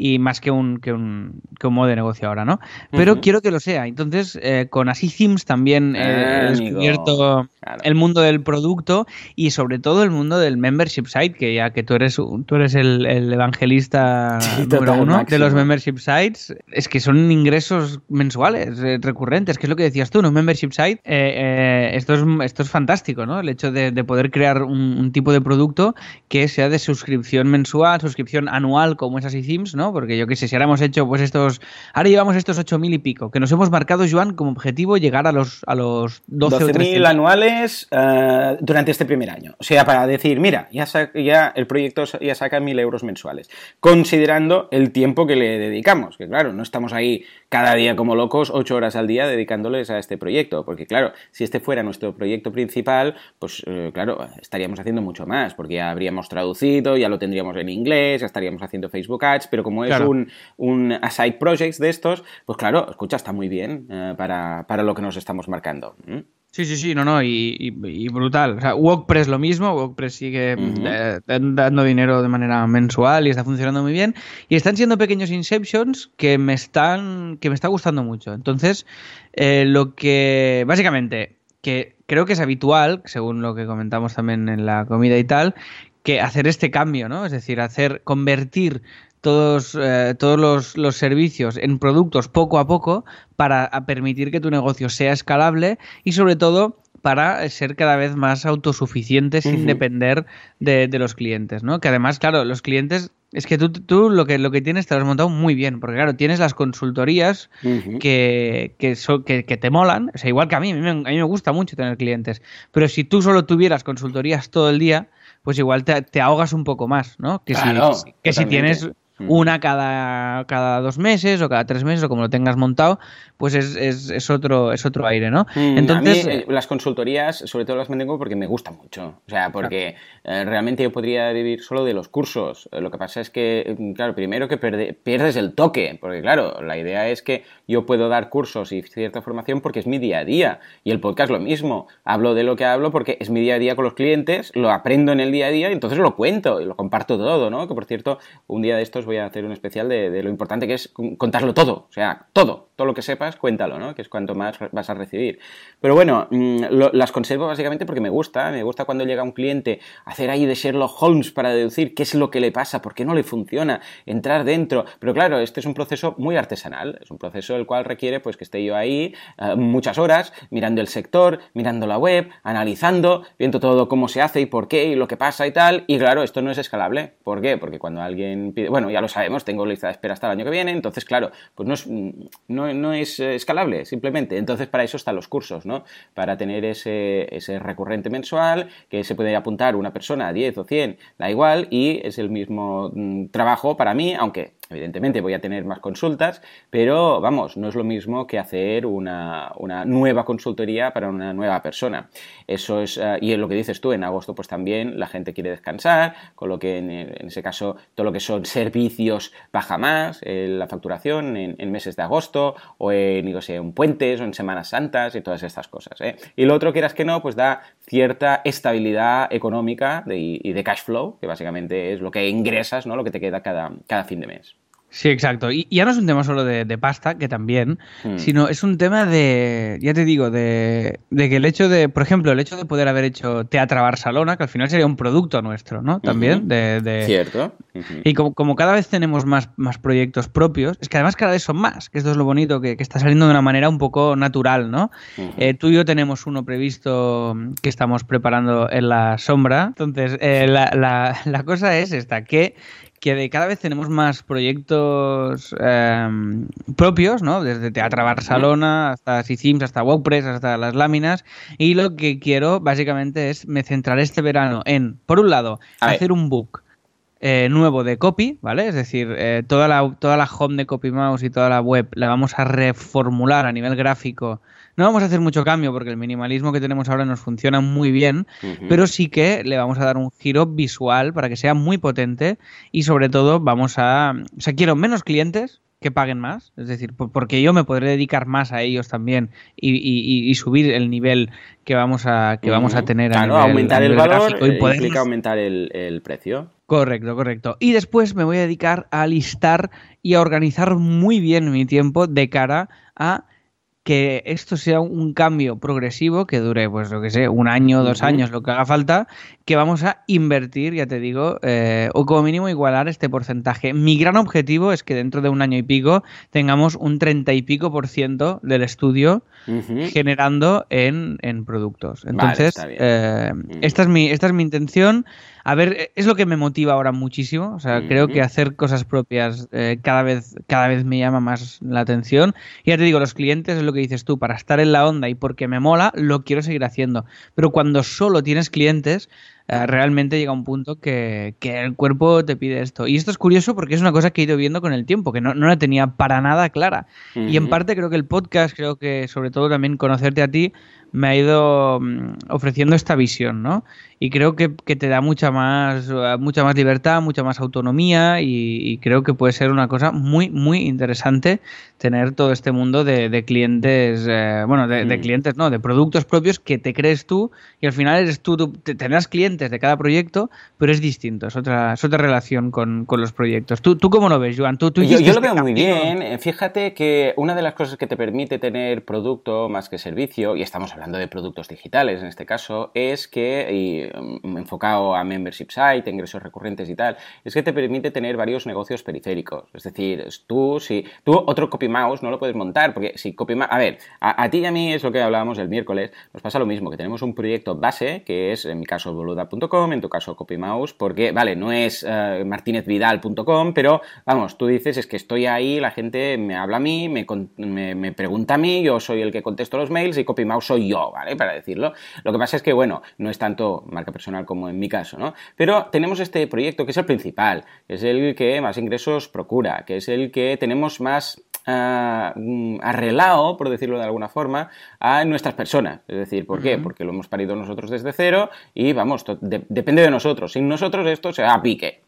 y más que un, que un, que un modo de negocio ahora, ¿no? Pero quiero que lo sea. Entonces, eh, con Así Themes también eh, he descubierto el mundo del producto y sobre todo el mundo del membership site, que ya que tú eres, tú eres el, evangelista *laughs* número uno de los membership sites, es que son ingresos mensuales, eh, recurrentes, que es lo que decías tú, ¿no? Un membership site, esto, es, esto es fantástico, ¿no? El hecho de poder crear un, tipo de producto que sea de suscripción mensual, suscripción anual, como es así Themes, ¿no? Porque yo qué sé, si ahora hemos hecho pues estos, ahora llevamos estos 8.000 y pico, que nos hemos marcado, Joan, como objetivo llegar a los, a los 12 12.000 anuales uh, durante este primer año. O sea, para decir, mira, ya, ya el proyecto ya saca 1.000 euros mensuales, considerando el tiempo que le dedicamos, que claro, no, estamos ahí cada día como locos, ocho horas al día dedicándoles a este proyecto. Porque claro, si este fuera nuestro proyecto principal, pues eh, claro, estaríamos haciendo mucho más, porque ya habríamos traducido, ya lo tendríamos en inglés, ya estaríamos haciendo Facebook Ads, pero como es un, un side project de estos, pues claro, escucha, está muy bien eh, para, para, lo que nos estamos marcando. Sí, sí, sí, no, no, y, brutal. O sea, WordPress lo mismo, WordPress sigue eh, dando dinero de manera mensual y está funcionando muy bien. Y están siendo pequeños inceptions que me están, que me está gustando mucho. Entonces, eh, lo que, básicamente, que creo que es habitual, según lo que comentamos también en la comida y tal, que hacer este cambio, ¿no? Es decir, hacer, convertir todos, eh, todos los, servicios en productos poco a poco para permitir que tu negocio sea escalable y sobre todo para ser cada vez más autosuficientes sin depender de, los clientes, ¿no? Que además, claro, los clientes, es que tú, tú lo, que, lo que tienes te lo has montado muy bien, porque claro, tienes las consultorías que, que, que, te molan, o sea, igual que a mí, a mí, me, gusta mucho tener clientes, pero si tú solo tuvieras consultorías todo el día, pues igual te, ahogas un poco más, ¿no? Que, si, que si tienes Mm. una cada, cada dos meses o cada tres meses o como lo tengas montado, pues es, es, es otro, es otro aire, ¿no? Mm, Entonces, eh, las consultorías, sobre todo las mantengo porque me gustan mucho. O sea, porque eh, realmente yo podría vivir solo de los cursos. Eh, lo que pasa es que, mm, claro, primero que pierdes el toque, porque claro, la idea es que yo puedo dar cursos y cierta formación porque es mi día a día. Y el podcast lo mismo. Hablo de lo que hablo porque es mi día a día con los clientes, lo aprendo en el día a día y entonces lo cuento y lo comparto todo, ¿no? Que por cierto, un día de estos voy a hacer un especial de, lo importante que es contarlo todo, o sea, todo, todo lo que sepas, cuéntalo, ¿no? Que es cuanto más vas a recibir. Pero bueno, mm, las conservo básicamente porque me gusta, me gusta cuando llega un cliente hacer ahí de Sherlock Holmes para deducir qué es lo que le pasa, por qué no le funciona, entrar dentro. Pero claro, este es un proceso muy artesanal, es un proceso el cual requiere pues que esté yo ahí eh, muchas horas mirando el sector, mirando la web, analizando, viendo todo cómo se hace y por qué y lo que pasa y tal. Y claro, esto no es escalable. ¿Por qué? Porque cuando alguien pide, bueno, ya lo sabemos, tengo lista de espera hasta el año que viene, entonces, claro, pues no es, no, es eh, escalable, simplemente. Entonces, para eso están los cursos, ¿no? Para tener ese, ese recurrente mensual, que se puede apuntar una persona, 10 o 100, da igual, y es el mismo mm, trabajo para mí, aunque Evidentemente voy a tener más consultas, pero vamos, no es lo mismo que hacer una, nueva consultoría para una nueva persona. Eso es, uh, y lo que dices tú, en agosto pues también la gente quiere descansar, con lo que en, ese caso todo lo que son servicios baja más, eh, la facturación en, meses de agosto, o en, digo, sé, en puentes, o en Semanas Santas y todas estas cosas. ¿eh? Y lo otro, quieras que no, pues da cierta estabilidad económica y de cash flow, que básicamente es lo que ingresas, ¿no? lo que te queda cada, cada fin de mes. Sí, exacto. Y, ya no es un tema solo de, pasta, que también, hmm. sino es un tema de, ya te digo, de, que el hecho de, por ejemplo, el hecho de poder haber hecho Teatra Barcelona, que al final sería un producto nuestro, ¿no? También. de, Cierto. Y como, cada vez tenemos más, más proyectos propios, es que además cada vez son más, que esto es lo bonito, que, está saliendo de una manera un poco natural, ¿no? Eh, tú y yo tenemos uno previsto que estamos preparando en la sombra. Entonces, eh, la, la, la cosa es esta, que que de cada vez tenemos más proyectos em, propios, ¿no? Desde Teatro Barcelona hasta Sims, hasta WordPress, hasta las láminas. Y lo que quiero básicamente es me centraré este verano en, por un lado, hacer un book eh, nuevo de copy, ¿vale? Es decir, eh, toda, la, toda la home de CopyMouse y toda la web la vamos a reformular a nivel gráfico no vamos a hacer mucho cambio porque el minimalismo que tenemos ahora nos funciona muy bien, pero sí que le vamos a dar un giro visual para que sea muy potente y sobre todo vamos a... O sea, quiero menos clientes, que paguen más, es decir, porque yo me podré dedicar más a ellos también y, subir el nivel que vamos a que vamos a tener claro, a aumentar el valor y poder... implica aumentar el, el, precio. Correcto, correcto. Y después me voy a dedicar a listar y a organizar muy bien mi tiempo de cara a que esto sea un cambio progresivo que dure, pues lo que sé, un año, dos años, lo que haga falta, que vamos a invertir, ya te digo, eh, o como mínimo igualar este porcentaje. Mi gran objetivo es que dentro de un año y pico tengamos un treinta y pico por ciento del estudio generando en, productos. Entonces, eh, esta, es mi, esta es mi intención. A ver, es lo que me motiva ahora muchísimo. O sea, creo que hacer cosas propias eh, cada, vez, cada vez me llama más la atención. Y ya te digo, los clientes es lo que dices tú, para estar en la onda y porque me mola, lo quiero seguir haciendo. Pero cuando solo tienes clientes, realmente llega un punto que, el cuerpo te pide esto. Y esto es curioso porque es una cosa que he ido viendo con el tiempo, que no, no la tenía para nada clara. Y en parte creo que el podcast, creo que sobre todo también conocerte a ti, me ha ido mm, ofreciendo esta visión, ¿no? Y creo que, te da mucha más, mucha más libertad, mucha más autonomía y, creo que puede ser una cosa muy, muy interesante tener todo este mundo de, clientes, eh, bueno, de, mm. clientes, no, de productos propios que te crees tú y al final eres tú, tendrás clientes de cada proyecto, pero es distinto, es otra, es otra relación con, los proyectos. ¿Tú, ¿Tú cómo lo ves, Joan? ¿Tú, yo, yo lo veo muy bien. Fíjate que una de las cosas que te permite tener producto más que servicio, y estamos hablando de productos digitales en este caso, es que, y mm, enfocado a membership site, ingresos recurrentes y tal, es que te permite tener varios negocios periféricos. Es decir, tú, si tú otro copy mouse no lo puedes montar, porque si copy a ver, a, ti y a mí es lo que hablábamos el miércoles, nos pasa lo mismo, que tenemos un proyecto base, que es en mi caso boluda.com, en tu caso copymouse, porque, vale, no es uh, martinezvidal.com, pero vamos, tú dices, es que estoy ahí, la gente me habla a mí, me, me, me pregunta a mí, yo soy el que contesto los mails y copymouse soy yo, ¿vale? Para decirlo. Lo que pasa es que, bueno, no es tanto marca personal como en mi caso, ¿no? Pero tenemos este proyecto que es el principal, que es el que más ingresos procura, que es el que tenemos más uh, arreglado, por decirlo de alguna forma, a nuestras personas. Es decir, ¿por qué? Porque lo hemos parido nosotros desde cero y vamos, depende de nosotros. Sin nosotros esto se va a pique.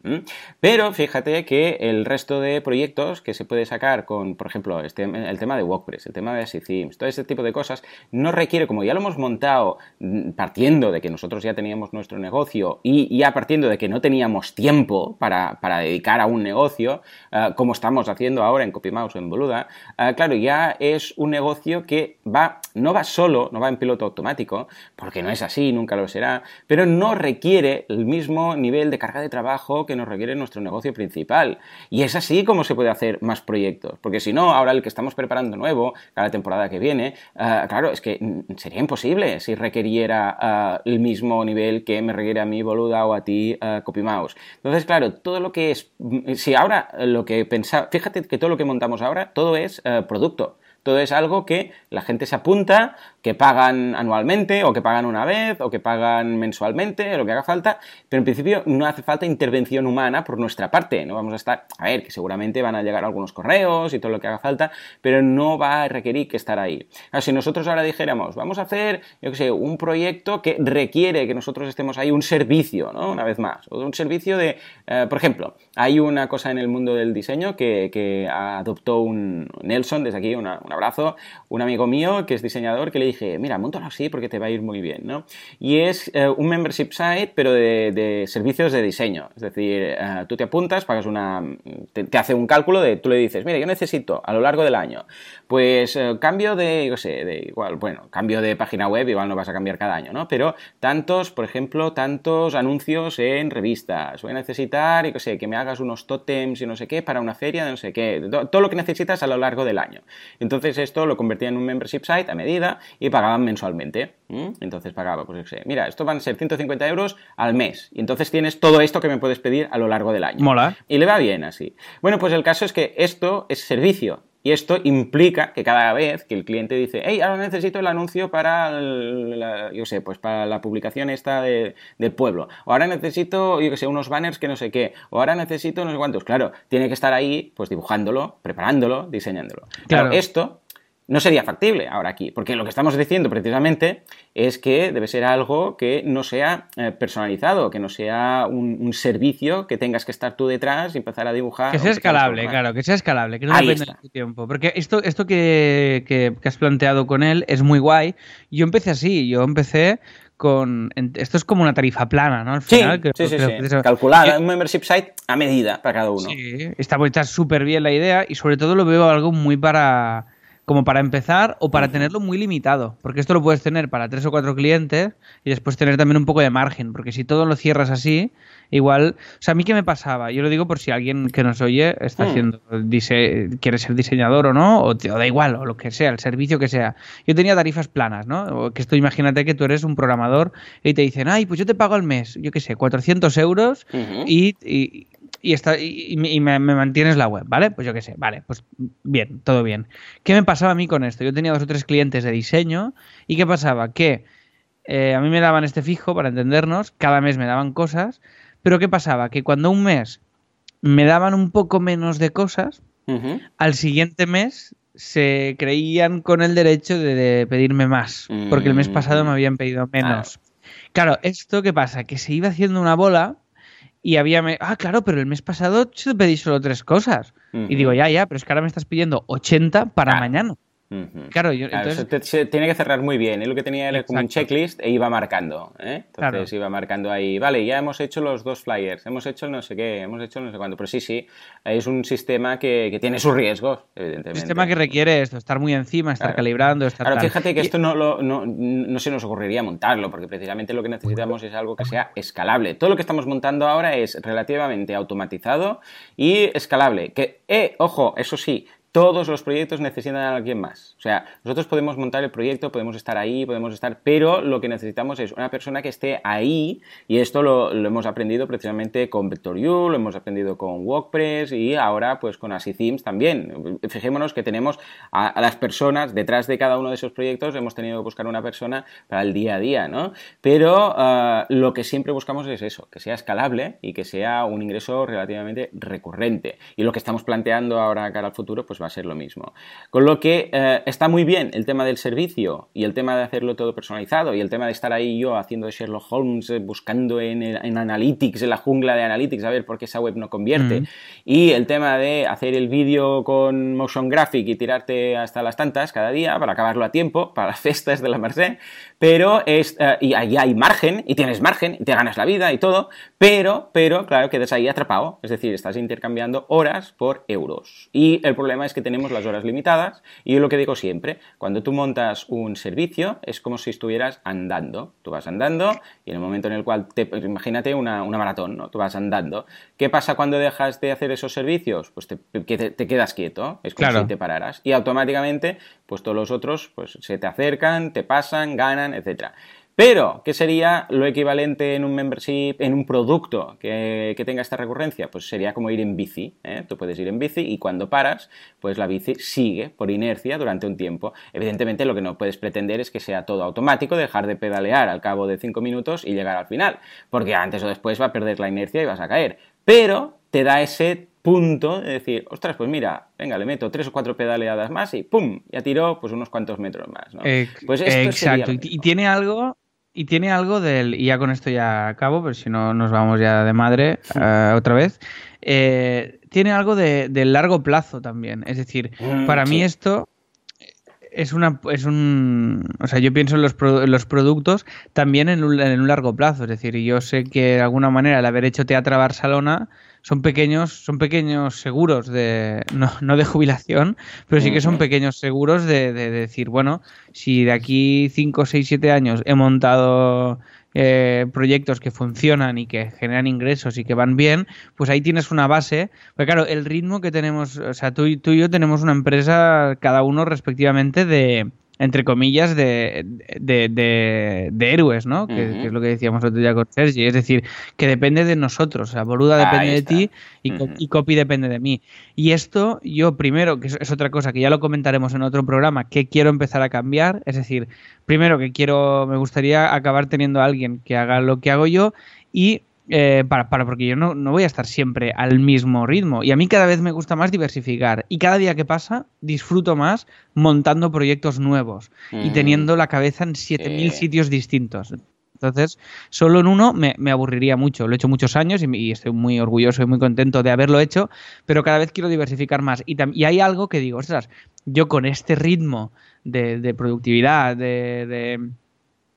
Pero fíjate que el resto de proyectos que se puede sacar con, por ejemplo, este, el tema de WordPress, el tema de Así Themes, todo ese tipo de cosas, no requiere, como ya lo hemos montado mm, partiendo de que nosotros ya teníamos nuestro negocio y ya partiendo de que no teníamos tiempo para, dedicar a un negocio, ah, como estamos haciendo ahora en CopyMouse o en Boluda, Ah, claro, ya es un negocio que va, no va solo, no va en piloto automático, porque no es así, nunca lo será, pero no requiere el mismo nivel de carga de trabajo que nos requiere nuestro negocio principal. Y es así como se puede hacer más proyectos, porque si no, ahora el que estamos preparando nuevo, cada temporada que viene, ah, claro, es que sería imposible si requiriera ah, el mismo nivel que me requiere a mí Boluda o a ti CopyMouse. Entonces, claro, todo lo que es, si ahora lo que pensaba, fíjate que todo lo que montamos ahora, todo es eh, producto. Todo es algo que la gente se apunta, que pagan anualmente, o que pagan una vez, o que pagan mensualmente, lo que haga falta, pero en principio no hace falta intervención humana por nuestra parte. No vamos a estar, a ver, que seguramente van a llegar algunos correos y todo lo que haga falta, pero no va a requerir que estar ahí. si nosotros ahora dijéramos, vamos a hacer, yo qué sé, un proyecto que requiere que nosotros estemos ahí, un servicio, ¿no? Una vez más, o un servicio de, eh, por ejemplo, hay una cosa en el mundo del diseño que, adoptó un Nelson, desde aquí una abrazo, un amigo mío que es diseñador que le dije, mira, montalo así porque te va a ir muy bien, ¿no? Y es eh, un membership site, pero de, servicios de diseño. Es decir, eh, tú te apuntas, pagas una. Te, hace un cálculo de. Tú le dices, mira, yo necesito a lo largo del año, pues eh, cambio de. Yo sé, de igual, bueno, cambio de página web, igual no vas a cambiar cada año, ¿no? Pero tantos, por ejemplo, tantos anuncios en revistas. Voy a necesitar, yo sé, que me hagas unos tótems y no sé qué para una feria de no sé qué. Todo lo que necesitas a lo largo del año. Entonces, esto lo convertía en un membership site a medida y pagaban mensualmente. Entonces pagaba, pues sé, mira, esto van a ser 150 euros al mes. Y entonces tienes todo esto que me puedes pedir a lo largo del año. Mola. Y le va bien así. Bueno, pues el caso es que esto es servicio. Y esto implica que cada vez que el cliente dice, hey, ahora necesito el anuncio para, la, yo sé, pues para la publicación esta del pueblo, o ahora necesito, yo que sé, unos banners que no sé qué, o ahora necesito unos cuantos. Claro, tiene que estar ahí, pues dibujándolo, preparándolo, diseñándolo. claro esto no sería factible ahora aquí, porque lo que estamos diciendo precisamente es que debe ser algo que no sea eh, personalizado, que no sea un, servicio que tengas que estar tú detrás y empezar a dibujar. Que sea escalable, claro, que sea escalable, que no dependa de tu tiempo. Porque esto, esto que, has planteado con él es muy guay. Yo empecé así, yo empecé con. Esto es como una tarifa plana, ¿no? Al final, sí, sí, sí, Calculada, un membership site a medida para cada uno. Sí, está súper bien la idea y sobre todo lo veo algo muy para como para empezar o para tenerlo muy limitado, porque esto lo puedes tener para tres o cuatro clientes y después tener también un poco de margen, porque si todo lo cierras así, igual, o sea, a mí qué me pasaba, yo lo digo por si alguien que nos oye está hmm. haciendo, dice, quiere ser diseñador o no, o, da igual, o lo que sea, el servicio que sea. Yo tenía tarifas planas, ¿no? Que esto imagínate que tú eres un programador y te dicen, ay, pues yo te pago al mes, yo qué sé, 400 euros y y, está, y, me, mantienes la web, ¿vale? Pues yo qué sé, vale, pues bien, todo bien. ¿Qué me pasaba a mí con esto? Yo tenía dos o tres clientes de diseño y ¿qué pasaba? Que eh, a mí me daban este fijo para entendernos, cada mes me daban cosas, pero ¿qué pasaba? Que cuando un mes me daban un poco menos de cosas, al siguiente mes se creían con el derecho de, pedirme más, porque el mes pasado me habían pedido menos. Claro, ¿esto qué pasa? Que se iba haciendo una bola y había... Ah, claro, pero el mes pasado te pedí solo tres cosas. Y digo, ya, ya, pero es que ahora me estás pidiendo 80 para mañana. Claro, yo, entonces... tiene que cerrar muy bien. Lo que tenía era como un checklist e iba marcando. ¿eh? Entonces iba marcando ahí, vale, ya hemos hecho los dos flyers, hemos hecho no sé qué, hemos hecho no sé cuánto. Pero sí, sí, es un sistema que, tiene sus riesgos, evidentemente. Un sistema que requiere esto, estar muy encima, estar calibrando, estar. Claro, fíjate que esto no, no, no, se nos ocurriría montarlo, porque precisamente lo que necesitamos es algo que sea escalable. Todo lo que estamos montando ahora es relativamente automatizado y escalable. Que, eh, ojo, eso sí, todos los proyectos necesitan a alguien más. O sea, nosotros podemos montar el proyecto, podemos estar ahí, podemos estar, pero lo que necesitamos es una persona que esté ahí y esto lo, hemos aprendido precisamente con Vector.io, lo hemos aprendido con WordPress y ahora pues con Así Themes también. Fijémonos que tenemos a, las personas detrás de cada uno de esos proyectos, hemos tenido que buscar una persona para el día a día, ¿no? Pero ah, lo que siempre buscamos es eso, que sea escalable y que sea un ingreso relativamente recurrente. Y lo que estamos planteando ahora cara al futuro, pues va a ser lo mismo. Con lo que eh, está muy bien el tema del servicio y el tema de hacerlo todo personalizado y el tema de estar ahí yo haciendo de Sherlock Holmes, eh, buscando en, en Analytics, en la jungla de Analytics, a ver por qué esa web no convierte. Y el tema de hacer el vídeo con motion graphic y tirarte hasta las tantas cada día para acabarlo a tiempo, para las festas de la Merced. Pero es, eh, y ahí hay margen, y tienes margen, y te ganas la vida y todo, pero, pero, claro, quedas ahí atrapado. Es decir, estás intercambiando horas por euros. Y el problema es que tenemos las horas limitadas y lo que digo siempre, cuando tú montas un servicio es como si estuvieras andando. Tú vas andando y en el momento en el cual, te, imagínate una, maratón, ¿no? Tú vas andando. ¿Qué pasa cuando dejas de hacer esos servicios? Pues te, te, quedas quieto, es como si te pararas. Y automáticamente, pues todos los otros pues, se te acercan, te pasan, ganan, etcétera. Pero, ¿qué sería lo equivalente en un membership, en un producto que, tenga esta recurrencia? Pues sería como ir en bici. ¿eh? Tú puedes ir en bici y cuando paras, pues la bici sigue por inercia durante un tiempo. Evidentemente, lo que no puedes pretender es que sea todo automático, dejar de pedalear al cabo de cinco minutos y llegar al final, porque antes o después va a perder la inercia y vas a caer. Pero te da ese punto de decir, ostras, pues mira, venga, le meto tres o cuatro pedaleadas más y ¡pum! Ya tiró pues unos cuantos metros más. ¿no? pues esto exacto, y tiene algo y tiene algo del, y ya con esto ya acabo, pero si no nos vamos ya de madre eh, otra vez, eh, tiene algo de, largo plazo también. Es decir, mm, para mí esto es una es un o sea yo pienso en los, los productos también en un, en un, largo plazo. Es decir yo sé que de alguna manera el haber hecho teatro a Barcelona son pequeños, son pequeños seguros de, no, de jubilación, pero sí que son pequeños seguros de, decir, bueno, si de aquí 5, 6, 7 años he montado eh, proyectos que funcionan y que generan ingresos y que van bien, pues ahí tienes una base. Porque claro, el ritmo que tenemos, o sea, tú, tú y yo tenemos una empresa, cada uno respectivamente, de, entre comillas, de, de, héroes, ¿no? que, es lo que decíamos otro día con Sergi. Es decir, que depende de nosotros. O sea, Boluda depende de ti y, Copy depende de mí. Y esto, yo primero, que es, otra cosa que ya lo comentaremos en otro programa, que quiero empezar a cambiar. Es decir, primero que quiero, me gustaría acabar teniendo a alguien que haga lo que hago yo y eh, para, para, porque yo no, no, voy a estar siempre al mismo ritmo. Y a mí cada vez me gusta más diversificar. Y cada día que pasa, disfruto más montando proyectos nuevos y mm. teniendo la cabeza en 7.000 sitios distintos. Entonces, solo en uno me, me, aburriría mucho. Lo he hecho muchos años y, estoy muy orgulloso y muy contento de haberlo hecho, pero cada vez quiero diversificar más. Y, y hay algo que digo, ostras, yo con este ritmo de, de productividad, de de,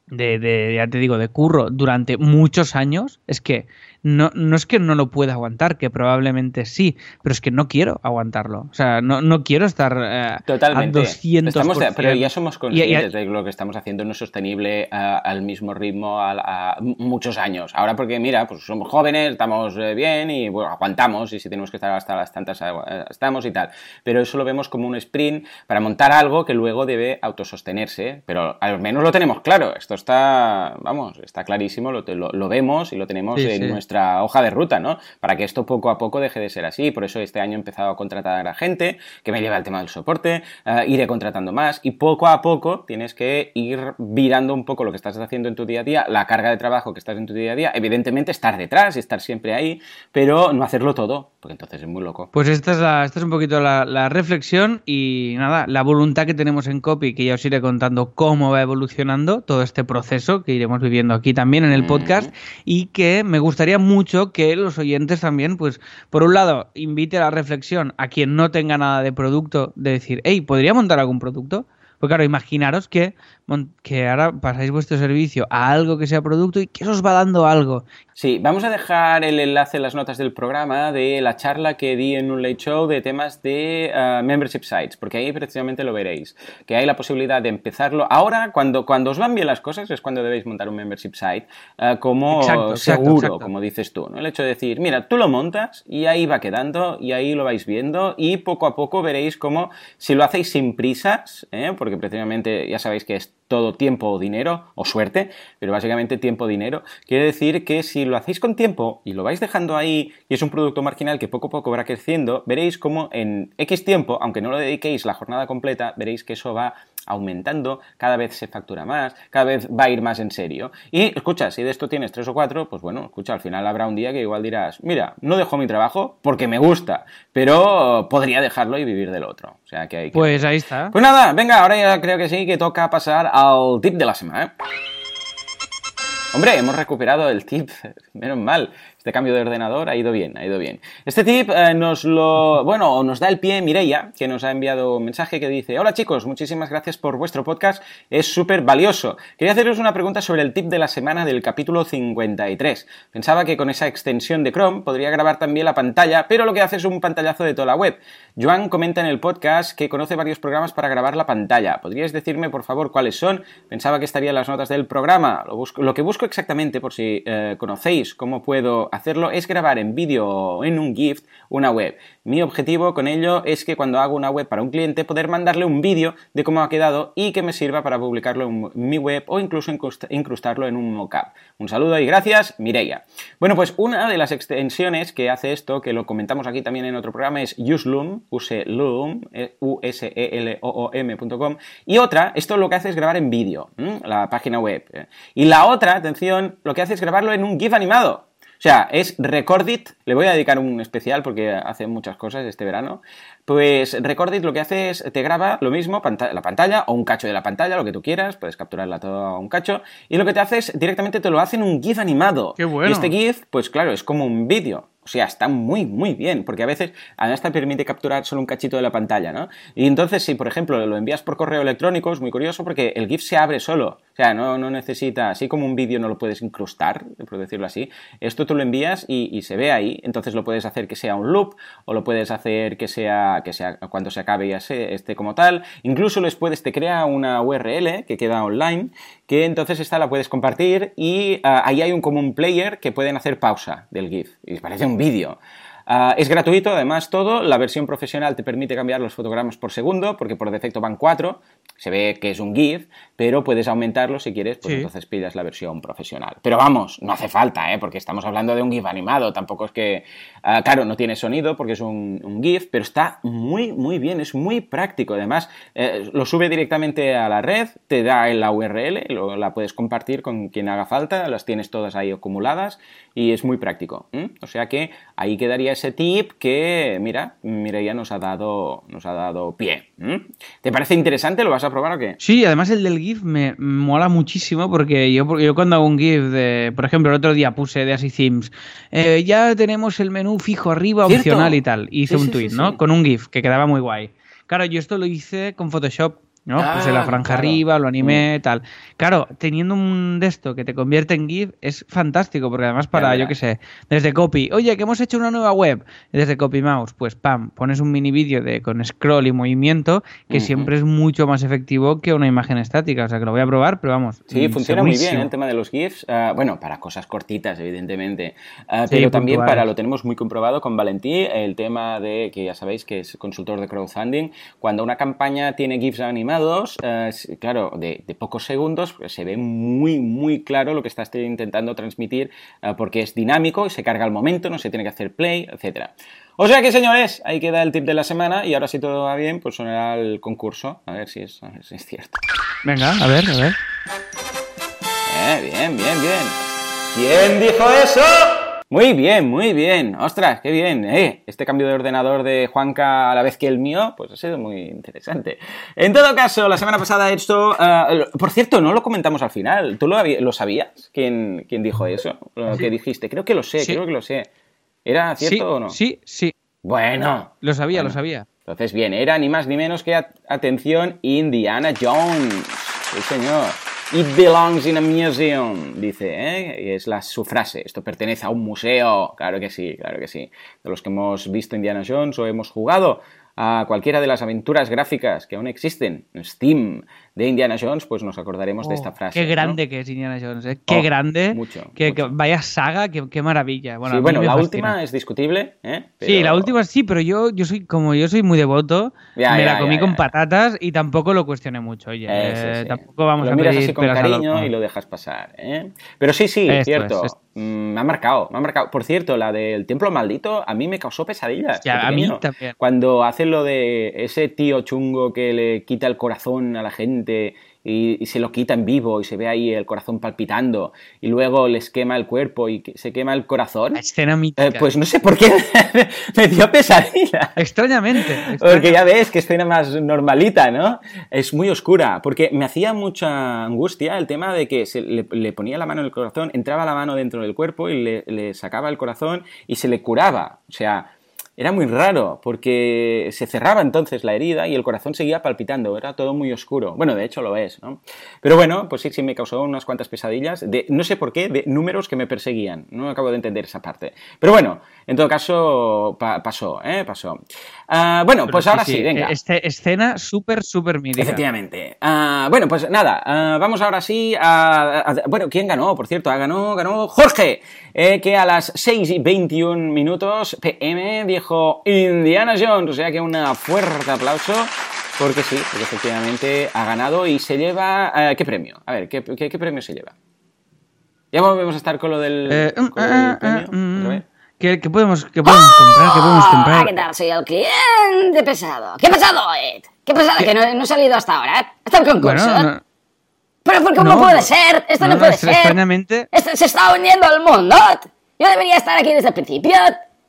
de, ya te digo, de curro durante muchos años, es que no, no es que no lo pueda aguantar, que probablemente sí, pero es que no quiero aguantarlo. O sea, no, no quiero estar eh, Totalmente. a 200%. pero ya somos conscientes de que lo que estamos haciendo no es sostenible eh, al mismo ritmo a, muchos años. Ahora porque, mira, pues somos jóvenes, estamos eh, bien y bueno, aguantamos y si tenemos que estar hasta las tantas estamos y tal. Pero eso lo vemos como un sprint para montar algo que luego debe autosostenerse. Pero al menos lo tenemos claro. Esto está, vamos, está clarísimo, lo, lo, vemos y lo tenemos en nuestro nuestra hoja de ruta, ¿no? Para que esto poco a poco deje de ser así. Por eso este año he empezado a contratar a gente que me lleva el tema del soporte, eh, iré contratando más y poco a poco tienes que ir virando un poco lo que estás haciendo en tu día a día, la carga de trabajo que estás en tu día a día, evidentemente estar detrás y estar siempre ahí, pero no hacerlo todo, porque entonces es muy loco. Pues esta es, la, esta es un poquito la, la reflexión y nada, la voluntad que tenemos en Copy, que ya os iré contando cómo va evolucionando todo este proceso que iremos viviendo aquí también en el podcast y que me gustaría mucho que los oyentes también, pues, por un lado, invite a la reflexión a quien no tenga nada de producto, de decir, hey, ¿podría montar algún producto? Pues claro, imaginaros que, que ahora pasáis vuestro servicio a algo que sea producto y que os va dando algo. Sí, vamos a dejar el enlace en las notas del programa de la charla que di en un late show de temas de uh, membership sites, porque ahí precisamente lo veréis, que hay la posibilidad de empezarlo. Ahora, cuando, cuando os van bien las cosas, es cuando debéis montar un membership site uh, como Exacto, exacto, seguro, exacto. como dices tú. ¿no? El hecho de decir, mira, tú lo montas y ahí va quedando y ahí lo vais viendo y poco a poco veréis cómo, si lo hacéis sin prisas, ¿eh? porque precisamente ya sabéis que es todo tiempo o dinero, o suerte, pero básicamente tiempo o dinero, quiere decir que si lo hacéis con tiempo y lo vais dejando ahí y es un producto marginal que poco a poco va creciendo, veréis como en X tiempo, aunque no lo dediquéis la jornada completa, veréis que eso va aumentando, cada vez se factura más, cada vez va a ir más en serio. Y escucha, si de esto tienes tres o cuatro, pues bueno, escucha, al final habrá un día que igual dirás, mira, no dejo mi trabajo porque me gusta, pero podría dejarlo y vivir del otro. O sea que hay que... Pues ahí está. Pues nada, venga, ahora ya creo que sí, que toca pasar al tip de la semana. ¿eh? Hombre, hemos recuperado el tip, *laughs* menos mal. Este cambio de ordenador ha ido bien, ha ido bien. Este tip eh, nos lo, bueno, nos da el pie Mireia, que nos ha enviado un mensaje que dice, hola chicos, muchísimas gracias por vuestro podcast, es súper valioso. Quería haceros una pregunta sobre el tip de la semana del capítulo 53. Pensaba que con esa extensión de Chrome podría grabar también la pantalla, pero lo que hace es un pantallazo de toda la web. Joan comenta en el podcast que conoce varios programas para grabar la pantalla. ¿Podríais decirme, por favor, cuáles son? Pensaba que estaría en las notas del programa. Lo, busco, lo que busco exactamente, por si eh, conocéis cómo puedo hacerlo es grabar en vídeo o en un GIF una web. Mi objetivo con ello es que cuando hago una web para un cliente poder mandarle un vídeo de cómo ha quedado y que me sirva para publicarlo en mi web o incluso incrustarlo en un mockup. Un saludo y gracias, Mireia. Bueno, pues una de las extensiones que hace esto, que lo comentamos aquí también en otro programa, es useloom, useloom, u-s-e-l-o-o-m.com y otra, esto lo que hace es grabar en vídeo, la página web. Y la otra, atención, lo que hace es grabarlo en un GIF animado. O sea, es Recordit, le voy a dedicar un especial porque hace muchas cosas este verano. Pues Recordit lo que hace es, te graba lo mismo, panta la pantalla o un cacho de la pantalla, lo que tú quieras, puedes capturarla todo a un cacho, y lo que te hace es directamente te lo hace en un GIF animado. Qué bueno. Y este GIF, pues claro, es como un vídeo. O sea, está muy, muy bien, porque a veces además te permite capturar solo un cachito de la pantalla, ¿no? Y entonces, si por ejemplo lo envías por correo electrónico, es muy curioso porque el GIF se abre solo. O sea, no, no necesita, así como un vídeo no lo puedes incrustar, por decirlo así, esto tú lo envías y, se ve ahí. Entonces lo puedes hacer que sea un loop o lo puedes hacer que sea, que sea cuando se acabe ya esté como tal. Incluso les puedes, te crea una URL que queda online, que entonces esta la puedes compartir y uh, ahí hay un común player que pueden hacer pausa del GIF. Y parece un vídeo. Uh, es gratuito, además, todo. La versión profesional te permite cambiar los fotogramas por segundo, porque por defecto van 4. Se ve que es un GIF, pero puedes aumentarlo si quieres, pues sí. entonces pidas la versión profesional. Pero vamos, no hace falta, ¿eh? porque estamos hablando de un GIF animado. Tampoco es que. Uh, claro, no tiene sonido porque es un, un, GIF, pero está muy, muy bien. Es muy práctico. Además, eh, lo sube directamente a la red, te da la URL, lo, la puedes compartir con quien haga falta, las tienes todas ahí acumuladas y es muy práctico. ¿eh? O sea que ahí quedaría ese tip que, mira, Mireia nos ha dado, nos ha dado pie. ¿Te parece interesante? ¿Lo vas a probar o qué? Sí, además el del GIF me mola muchísimo porque yo, porque yo cuando hago un GIF de, por ejemplo, el otro día puse de Así Themes, eh, ya tenemos el menú fijo arriba, ¿Cierto? opcional y tal. Y hice Sí, un sí, tweet, sí, ¿no? Con un GIF que quedaba muy guay. Claro, yo esto lo hice con Photoshop. ¿No? Ah, Puse la franja claro. arriba, lo animé, tal. Claro, teniendo un de esto que te convierte en GIF es fantástico, porque además para, yo qué sé, desde copy, oye, que hemos hecho una nueva web, desde copy mouse, pues pam, pones un mini vídeo de con scroll y movimiento que siempre es mucho más efectivo que una imagen estática. O sea que lo voy a probar, pero vamos. Sí, mm, funciona muy bien. ¿eh? el tema de los GIFs. ah, bueno, para cosas cortitas, evidentemente. Ah, Sí, pero también puntuales. para, lo tenemos muy comprobado con Valentí, el tema de que ya sabéis que es consultor de crowdfunding. Cuando una campaña tiene GIFs animados, Persona 2, eh, claro, de, pocos segundos, pues, se ve muy, muy claro lo que estás intentando transmitir eh, porque es dinámico y se carga al momento, no se tiene que hacer play, etc. O sea que, señores, ahí queda el tip de la semana y ahora si todo va bien, pues sonará el concurso, a ver si es, si es cierto. Venga, a ver, a ver. Eh, bien, bien, bien. ¿Quién dijo eso? Muy bien, muy bien. Ostras, qué bien. Eh, este cambio de ordenador de Juanca a la vez que el mío, pues ha sido muy interesante. En todo caso, la semana pasada esto... Uh, por cierto, no lo comentamos al final. ¿Tú lo, lo sabías? ¿Quién, ¿Quién, dijo eso? Lo que dijiste. Creo que lo sé, creo que lo sé. ¿Era cierto o no? Sí, sí. Bueno. Lo sabía, lo sabía. Entonces, bien, era ni más ni menos que, atención, Indiana Jones. Sí, señor. It belongs in a museum, dice, ¿eh? Es la, su frase. Esto pertenece a un museo. Claro que sí, claro que sí. De los que hemos visto Indiana Jones o hemos jugado a cualquiera de las aventuras gráficas que aún existen en Steam, de Indiana Jones, pues nos acordaremos de esta oh, frase. Qué grande que es Indiana Jones, ¿eh? qué oh, grande. Mucho, que, vaya saga, qué, maravilla. Bueno, sí, bueno la última es discutible. ¿eh? Sí, la última sí, pero yo, yo soy, como yo soy muy devoto, me la comí con patatas y tampoco lo cuestioné mucho. Oye, eh, tampoco vamos lo a miras así con cariño y lo dejas pasar. ¿eh? Pero sí, sí, es cierto. Mm, me ha marcado, me ha marcado. Por cierto, la del templo maldito a mí me causó pesadillas. a mí también. Cuando hace lo de ese tío chungo que le quita el corazón a la gente y, se lo quita en vivo y se ve ahí el corazón palpitando y luego les quema el cuerpo y se quema el corazón. escena mítica. Eh, pues no sé por qué *laughs* me dio pesadilla. Extrañamente, Porque ya ves que escena más normalita, ¿no? Es muy oscura, porque me hacía mucha angustia el tema de que se le, ponía la mano en el corazón, entraba la mano dentro del cuerpo y le, le sacaba el corazón y se le curaba. O sea, era muy raro porque se cerraba entonces la herida y el corazón seguía palpitando, era todo muy oscuro. Bueno, de hecho lo es, ¿no? Pero bueno, pues sí, sí me causó unas cuantas pesadillas, de, no sé por qué, de números que me perseguían. No acabo de entender esa parte. Pero bueno, en todo caso pasó, ¿eh? Pasó. Ah, bueno, pues ahora sí, venga. Este, escena súper, súper mítica. Efectivamente. Ah, bueno, pues nada, ah, vamos ahora sí a, Bueno, ¿quién ganó? Por cierto, ganó, ganó Jorge, eh, que a las 6 y 21 minutos PM dijo Indiana Jones. O sea que un fuerte aplauso. Porque sí, porque efectivamente ha ganado y se lleva. Eh, ¿Qué premio? A ver, ¿qué, premio se lleva? Ya volvemos a estar con lo del, eh, mm, ah, premio. Mm. ¿Qué, podemos, qué podemos comprar? ¿Qué podemos comprar? ¿Qué tal? Soy el cliente pesado. ¿Qué ha pasado, Ed? ¿Qué ha pasado? Que no, no, he salido hasta ahora. Hasta el concurso. Pero ¿por cómo no, puede ser? Esto no, puede ser. Extrañamente... Esto se está uniendo al mundo. Yo debería estar aquí desde el principio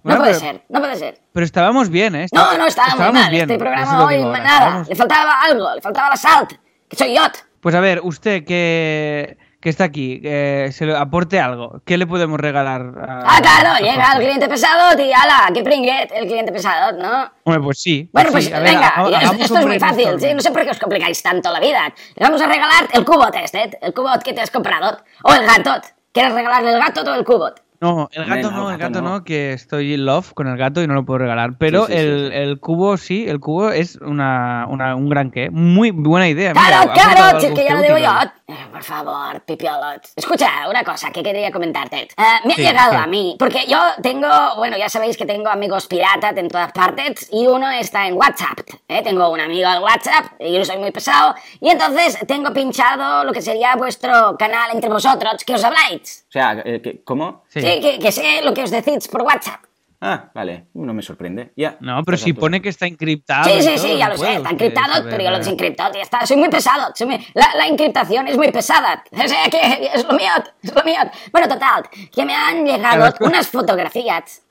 no puede ser, no puede ser. Pero estábamos bien, ¿eh? no, no estábamos, mal. Bien, este programa hoy, nada. Le faltaba algo, le faltaba la salt, que soy yo. Pues a ver, usted que, que está aquí, que se le aporte algo. ¿Qué le podemos regalar? A, ah, claro, llega el cliente pesado y ala, que pringuet el cliente pesado, ¿no? Bueno, pues sí. Bueno, pues, venga, esto, es muy fácil, ¿sí? No sé por qué os complicáis tanto la vida. Le vamos a regalar el cubot este, el cubot que te has comprado. O el gato. ¿Quieres regalarle el gato o el cubot? No, el gato no, el gato, no. que estoy in love con el gato y no lo puedo regalar. Pero el, el, cubo sí, el cubo es una, una, un gran qué. Muy buena idea. Claro, claro, es que ya lo digo yo. Eh, por favor, pipiolot. Escucha, una cosa que quería comentarte. Eh, me ha llegado a mí, porque yo tengo, bueno, ya sabéis que tengo amigos piratas en todas partes y uno está en WhatsApp. ¿eh? Tengo un amigo en WhatsApp y yo soy muy pesado y entonces tengo pinchado lo que sería vuestro canal entre vosotros, que os habláis. O sea, ¿cómo? Sí, que, sé lo que os decís por WhatsApp. Ah, vale, no me sorprende. Ya. No, pero si pone que está encriptado. Sí, sí, sí, ya lo sé, está encriptado, pero yo lo desencripto, ya está. Soy muy pesado. La, la, encriptación es muy pesada. O sea, que es lo mío, es lo mío. Bueno, total, que me han llegado unas fotografías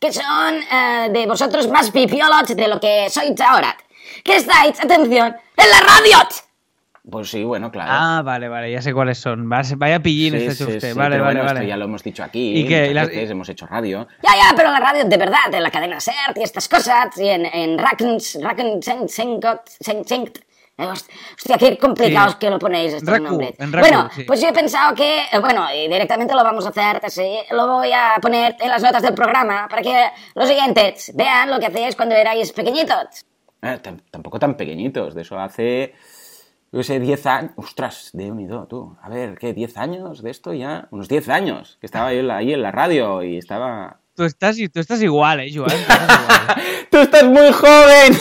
que son eh, de vosotros más pipiolots de lo que sois ahora. Que estáis, atención, en la radio. Pues sí, bueno, claro. Ah, vale, vale, ya sé cuáles son. Vaya pillín este sí, usted. vale, vale, vale. Esto ya lo hemos dicho aquí. ¿Y que las... hemos hecho radio. Ya, ya, pero la radio de verdad, en la cadena SERT y estas cosas, y en, en Rackens, Rackens, Hostia, qué complicados que lo ponéis este nombre. bueno, pues yo he pensado que, eh, bueno, y directamente lo vamos a hacer así, lo voy a poner en las notas del programa para que los siguientes vean lo que hacéis cuando erais pequeñitos. Eh, tampoco tan pequeñitos, de eso hace yo sé, 10 años. Ostras, de unido, tú. A ver, ¿qué? ¿10 años de esto ya? Unos 10 años. Que estaba yo ahí en la radio y estaba. Tú estás, tú estás igual, ¿eh, Joan? Tú estás, *laughs* muy joven.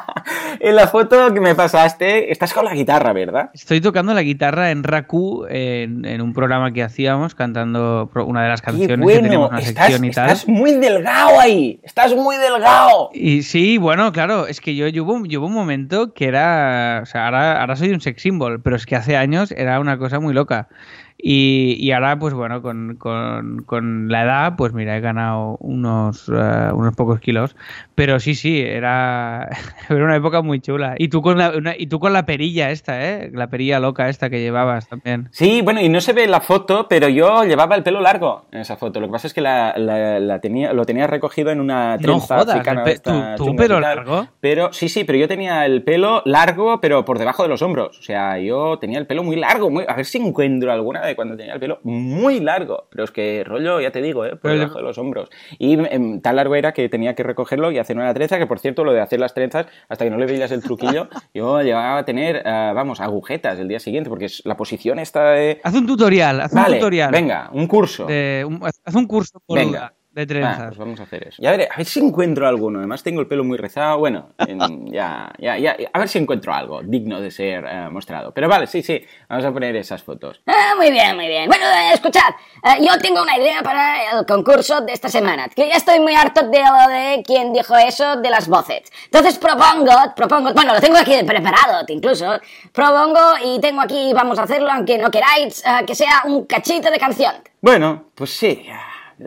*laughs* en la foto que me pasaste, estás con la guitarra, ¿verdad? Estoy tocando la guitarra en Raku, en, un programa que hacíamos, cantando una de las canciones que teníamos una estás, sección y tal. Estás muy delgado ahí, estás muy delgado. Y sí, bueno, claro, es que yo llevo, un momento que era, o sea, ahora, ahora soy un sex symbol, pero es que hace años era una cosa muy loca. Y, ahora, pues bueno, con, con, la edad, pues mira, he ganado unos, eh, unos pocos kilos. Pero sí, sí, era, *laughs* era una época muy chula. Y tú, con la, y tú con la perilla esta, ¿eh? La perilla loca esta que llevabas también. Sí, bueno, y no se ve la foto, pero yo llevaba el pelo largo en esa foto. Lo que pasa es que la, la, tenía, lo tenía recogido en una trenza no jodas, ¿tú, pelo largo? Pero sí, sí, pero yo tenía el pelo largo, pero por debajo de los hombros. O sea, yo tenía el pelo muy largo. Muy... A ver si encuentro alguna de cuando tenía el pelo muy largo. Pero es que rollo, ya te digo, ¿eh? por debajo de los hombros. Y em, tan largo era que tenía que recogerlo y hacer una trenza, que por cierto, lo de hacer las trenzas, hasta que no le veías el truquillo, *laughs* yo llegaba a tener, eh, vamos, agujetas el día siguiente, porque es, la posición está de... Haz un tutorial, haz un tutorial. venga, un curso. haz un curso por venga de trenzas. pues vamos a hacer eso. Ya veré, a ver si encuentro alguno. Además tengo el pelo muy rezado. Bueno, *laughs* ya, ya, ya, a ver si encuentro algo digno de ser eh, mostrado. Pero vale, sí, sí, vamos a poner esas fotos. Ah, muy bien, muy bien. Bueno, eh, escuchad, eh, yo tengo una idea para el concurso de esta semana. Que ya estoy muy harto de lo de quien dijo eso de las voces. Entonces propongo, propongo, bueno, lo tengo aquí preparado incluso. Propongo y tengo aquí, vamos a hacerlo aunque no queráis, que sea un cachito de canción. Bueno, pues sí.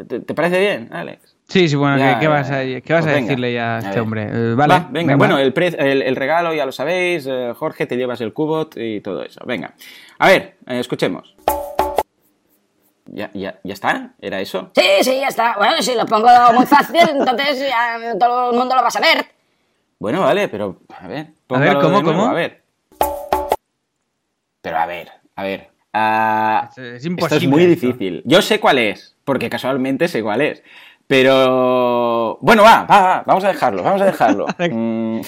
¿Te, parece bien, Alex? Sí, sí, bueno, ¿qué, vas a, qué vas a pues decirle ya a este hombre? Eh, vale, venga, bueno, el, el, regalo ya lo sabéis, eh, Jorge, te llevas el cubot y todo eso. Venga, a ver, eh, escuchemos. ¿Ya, ya, ¿Ya está? ¿Era eso? Sí, sí, ya está. Bueno, si lo pongo muy fácil, entonces ya todo el mundo lo va a saber. Bueno, vale, pero a ver. A ver, ¿cómo, cómo? A ver. Pero a ver, a ver. Ah, es, imposible. Esto es muy difícil. Yo sé cuál es, porque casualmente sé cuál es. Pero bueno, va, va, va vamos a dejarlo, vamos a dejarlo. *laughs* Mm.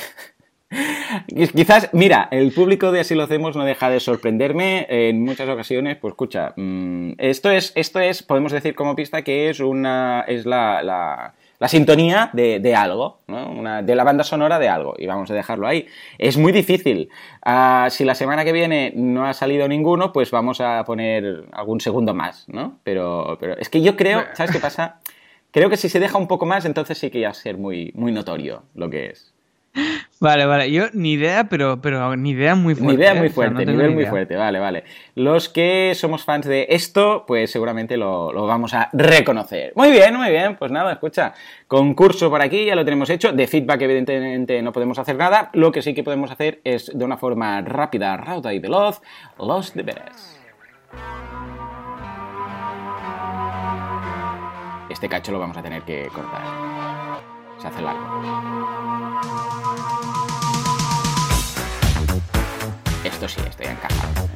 Quizás, mira, el público de Así lo hacemos no deja de sorprenderme en muchas ocasiones. Pues escucha, mm, esto es, esto es, podemos decir como pista que es una, es la la sintonía de, algo, ¿no? de la banda sonora de algo, y vamos a dejarlo ahí. Es muy difícil. Ah, si la semana que viene no ha salido ninguno, pues vamos a poner algún segundo más, ¿no? Pero, pero es que yo creo, ¿sabes qué pasa? Creo que si se deja un poco más, entonces sí que va a ser muy, muy notorio lo que es. Vale, vale. Yo ni idea, pero, pero ni idea muy fuerte. Ni idea muy ¿eh? fuerte, nivel muy fuerte. Vale, vale. Los que somos fans de esto, pues seguramente lo, vamos a reconocer. Muy bien, muy bien. Pues nada, escucha. Concurso por aquí, ya lo tenemos hecho. De feedback, evidentemente, no podemos hacer nada. Lo que sí que podemos hacer es, de una forma rápida, rauda y veloz, los deberes. Este cacho lo vamos a tener que cortar. Se hace largo. Esto sí, estoy encajado.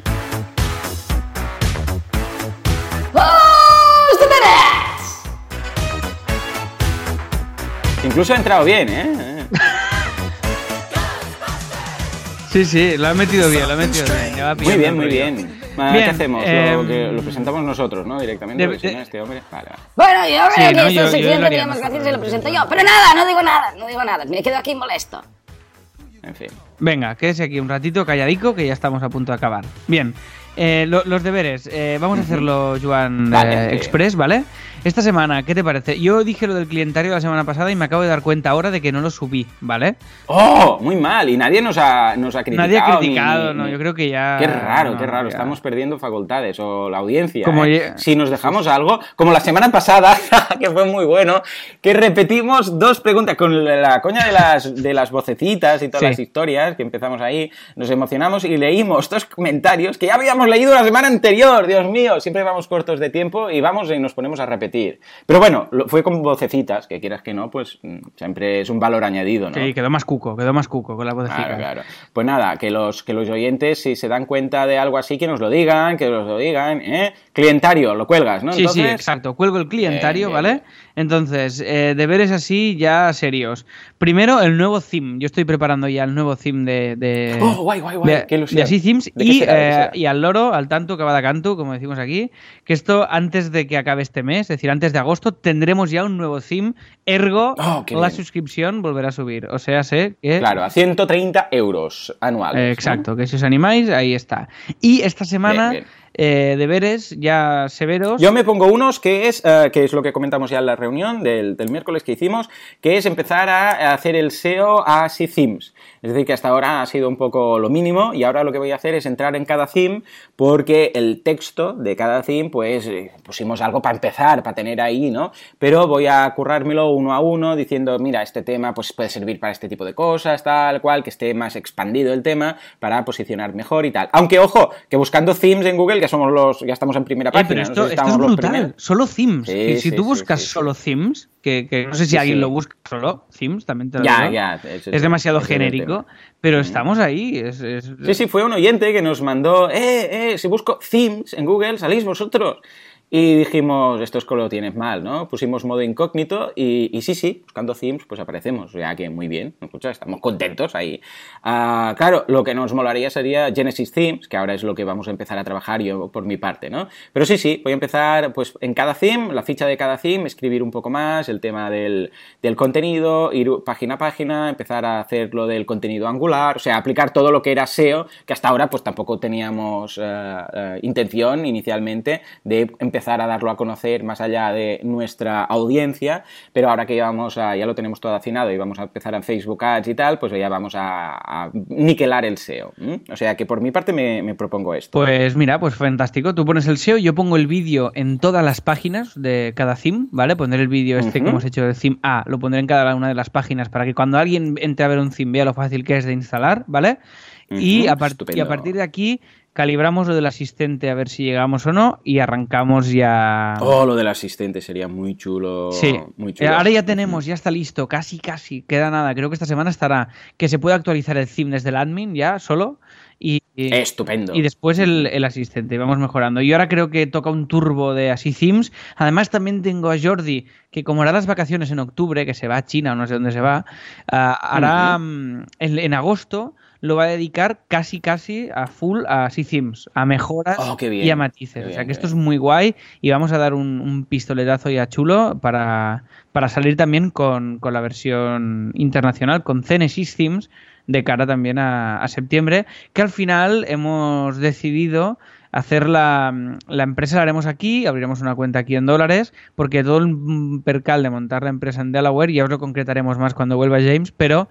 Incluso ha entrado bien, ¿eh? Sí, sí, lo ha metido bien, lo ha metido bien. muy bien, muy bien. ¿Qué hacemos? Em, lo, presentamos nosotros, ¿no? Directamente. De, este hombre. Vale, Bueno, yo creo que esto es suficiente, que más gracias se lo presento yo. Pero nada, no digo nada, no digo nada. Me quedo aquí molesto. En fin. Venga, quédese aquí un ratito calladico que ya estamos a punto de acabar. Bien, eh, los deberes. Eh, vamos a hacerlo, Juan eh, Express, ¿vale? Esta semana, ¿qué te parece? Yo dije lo del clientario la semana pasada y me acabo de dar cuenta ahora de que no lo subí, ¿vale? ¡Oh! Muy mal. Y nadie nos ha, nos ha criticado. Nadie ha criticado, no. Yo creo que ya. Qué raro, qué raro. Estamos perdiendo facultades o la audiencia. Como Si nos dejamos algo, como la semana pasada, *laughs* que fue muy bueno, que repetimos dos preguntas con la coña de las, de las vocecitas y todas las historias, que empezamos ahí, nos emocionamos y leímos dos comentarios que ya habíamos leído la semana anterior. Dios mío, siempre vamos cortos de tiempo y vamos y nos ponemos a repetir. Pero bueno, fue con vocecitas, que quieras que no, pues mm, siempre es un valor añadido, ¿no? Sí, quedó más cuco, quedó más cuco con la vocecita. Claro, claro. Pues nada, que los, que los oyentes, si se dan cuenta de algo así, que nos lo digan, que nos lo digan, ¿eh? Clientario, lo cuelgas, ¿no? Sí, sí, exacto. Cuelgo el clientario, ¿vale? Entonces, eh, deberes así ya serios. Primero, el nuevo theme. Yo estoy preparando ya el nuevo theme de. de oh, guay, guay, guay. De, de así themes. Eh, y, al loro, al tanto, que va de canto, como decimos aquí. Que esto, antes de que acabe este mes, es decir, antes de agosto, tendremos ya un nuevo theme. Ergo, Oh, qué la bien. suscripción volverá a subir. O sea, sé que. Claro, a 130 euros anuales. Eh, ¿no? exacto, que si os animáis, ahí está. Y esta semana, Bien, bien. Eh, deberes ya severos. Yo me pongo unos que es, eh, que es lo que comentamos ya en la reunión del, del miércoles que hicimos, que es empezar a, hacer el SEO a sí themes. Es decir, que hasta ahora ha sido un poco lo mínimo y ahora lo que voy a hacer es entrar en cada theme porque el texto de cada theme, pues eh, pusimos algo para empezar, para tener ahí, ¿no? Pero voy a currármelo uno a uno diciendo, mira, este tema pues puede servir para este tipo de cosas, tal cual, que esté más expandido el tema para posicionar mejor y tal. Aunque, ojo, que buscando themes en Google ya somos los, ya estamos en primera Eh, página. pero no sé esto, si esto es brutal. Solo themes. Sí, Que si sí, tú sí, buscas sí, sí. solo themes, que, que no sé si Sí, alguien sí. lo busca solo themes, también te lo Ya, digo. ya. Es demasiado genérico, pero estamos ahí. Es, Sí, sí, fue un oyente que nos mandó, eh, eh, si busco themes en Google, salís vosotros. Y dijimos, esto es que lo tienes mal, ¿no? Pusimos modo incógnito y, y sí, sí, buscando themes, pues aparecemos. Sea que muy bien, escucha, estamos contentos ahí. Ah, claro, lo que nos molaría sería Genesis Themes, que ahora es lo que vamos a empezar a trabajar yo por mi parte, ¿no? Pero sí, sí, voy a empezar, pues en cada theme, la ficha de cada theme, escribir un poco más el tema del, del contenido, ir página a página, empezar a hacer lo del contenido angular, o sea, aplicar todo lo que era SEO, que hasta ahora pues tampoco teníamos eh, eh, intención inicialmente de empezar a darlo a conocer más allá de nuestra audiencia, pero ahora que ya vamos a, ya lo tenemos todo afinado y vamos a empezar en Facebook Ads y tal, pues ya vamos a, a niquelar el SEO. O sea que por mi parte me, me propongo esto. Pues mira, pues fantástico. Tú pones el SEO, yo pongo el vídeo en todas las páginas de cada theme, ¿vale? Poner el vídeo este que hemos hecho del theme A, lo pondré en cada una de las páginas para que cuando alguien entre a ver un theme vea lo fácil que es de instalar, ¿vale? y, a y partir de aquí calibramos lo del asistente a ver si llegamos o no y arrancamos ya. Oh, lo del asistente sería muy chulo. Sí, muy Eh, chulo. ahora ya tenemos, ya está listo, casi, casi, queda nada. Creo que esta semana estará que se puede actualizar el theme desde el admin ya solo y, Estupendo. y después el, el asistente, vamos mejorando. Y ahora creo que toca un turbo de así themes. Además también tengo a Jordi, que como hará las vacaciones en octubre, que se va a China o no sé dónde se va, ah, hará mm, en, en agosto lo va a dedicar casi casi a full a themes, a mejoras Oh, y a matices. o sea que esto es muy guay y vamos a dar un, un pistoletazo ya chulo para, para salir también con, con la versión internacional, con Genesis Themes, de cara también a, a septiembre, que al final hemos decidido hacer la, la empresa. La haremos aquí, abriremos una cuenta aquí en dólares, porque todo el percal de montar la empresa en Delaware, ya os lo concretaremos más cuando vuelva James, pero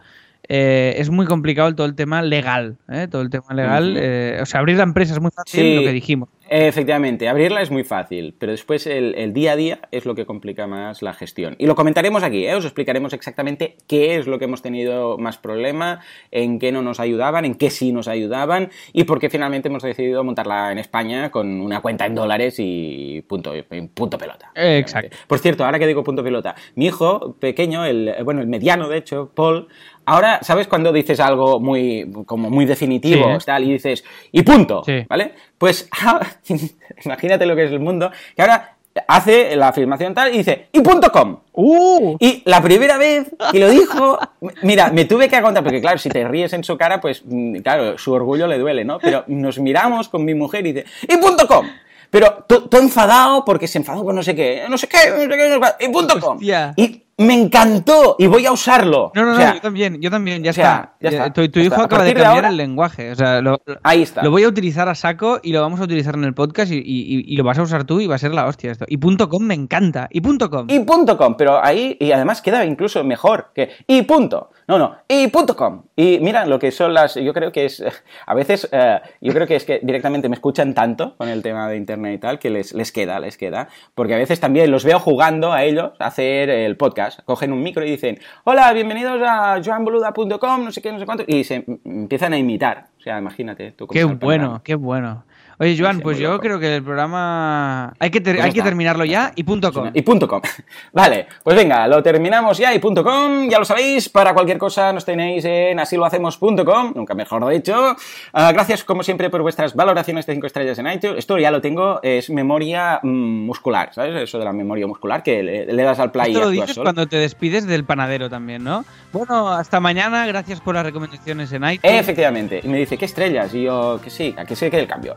eh, es muy complicado todo el tema legal, ¿eh? todo el tema legal, eh, o sea, abrir la empresa es muy fácil, Sí. lo que dijimos. Efectivamente, abrirla es muy fácil, pero después el, el día a día es lo que complica más la gestión. Y lo comentaremos aquí, ¿eh? os explicaremos exactamente qué es lo que hemos tenido más problema, en qué no nos ayudaban, en qué sí nos ayudaban y por qué finalmente hemos decidido montarla en España con una cuenta en dólares y punto, punto pelota. Exacto. Por cierto, ahora que digo punto pelota, mi hijo pequeño, el, bueno, el mediano de hecho, Paul, ahora, ¿sabes cuando dices algo muy, como muy definitivo, Sí. tal, y dices, y punto, Sí. ¿vale? Pues *laughs* imagínate lo que es el mundo, que ahora hace la afirmación tal y dice, y punto com. ¡Uh! Y la primera vez que lo dijo, *laughs* mira, me tuve que aguantar, porque claro, si te ríes en su cara, pues mm, claro, su orgullo le duele, ¿no? Pero nos miramos con mi mujer y dice, y punto com. Pero todo enfadado porque se enfadó con no sé qué, no sé qué, no sé qué, no sé qué, y punto com. Hostia. Y me encantó y voy a usarlo. No, no, O no, yo también, yo también, ya o sea, está. ya Eh, está, Tu, tu ya hijo está. Acaba de cambiar ahora- el lenguaje. O sea, lo, Ahí está. lo voy a utilizar a saco y lo vamos a utilizar en el podcast y, y- y lo vas a usar tú y va a ser la hostia esto. Y punto .com me encanta. Y punto .com. y punto com, pero ahí, y además queda incluso mejor que y punto. No, no, y punto com. Y mira lo que son las, yo creo que es, *laughs* a veces, eh, yo creo que es que directamente me escuchan tanto con el tema de internet y tal, que les, les queda, les queda. Porque a veces también los veo jugando a ellos a hacer el podcast. Cogen un micro y dicen, hola, bienvenidos a joanboluda.com, no sé qué, no sé cuánto, y se empiezan a imitar. O sea, imagínate. Tú Qué bueno, qué bueno. Oye, Joan, pues yo loco. creo que el programa hay que, ter- Pues hay que terminarlo ya y punto .com. Y punto com. *laughs* Vale, pues venga, lo terminamos ya y punto com, ya lo sabéis, para cualquier cosa nos tenéis en asilohacemos.com, nunca mejor dicho. Ah, gracias como siempre por vuestras valoraciones de 5 estrellas en iTunes. Esto ya lo tengo, es memoria mm, muscular, ¿sabes? Eso de la memoria muscular, que le, le das al play Esto y lo dices solo. cuando te despides del panadero también, ¿no? Bueno, hasta mañana. Gracias por las recomendaciones en iTunes. Efectivamente. Y me dice, ¿qué estrellas? Y yo, que sí, a que sí que el cambio.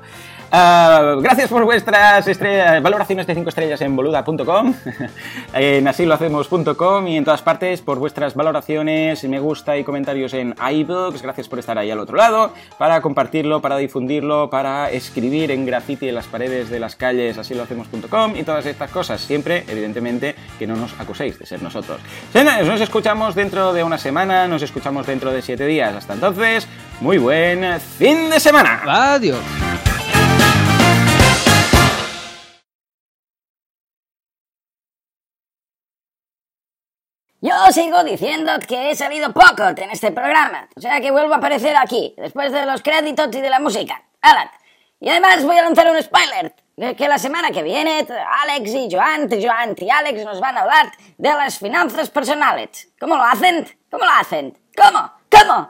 Ah, gracias por vuestras valoraciones de 5 estrellas en boluda.com, *laughs* en asilohacemos.com y en todas partes por vuestras valoraciones, me gusta y comentarios en iBooks. Gracias por estar ahí al otro lado, para compartirlo, para difundirlo, para escribir en graffiti en las paredes de las calles asilohacemos.com y todas estas cosas. Siempre, evidentemente, que no nos acuséis de ser nosotros. Nos escuchamos dentro de una semana, nos escuchamos dentro de 7 días. Hasta entonces, muy buen fin de semana. Adiós. Yo sigo diciendo que he salido poco en este programa, o sea que vuelvo a aparecer aquí, después de los créditos y de la música. Alan. Y además voy a lanzar un spoiler, que la semana que viene Alex y Joan, Joan y Alex nos van a hablar de las finanzas personales. ¿Cómo lo hacen? ¿Cómo lo hacen? ¿Cómo? ¿Cómo?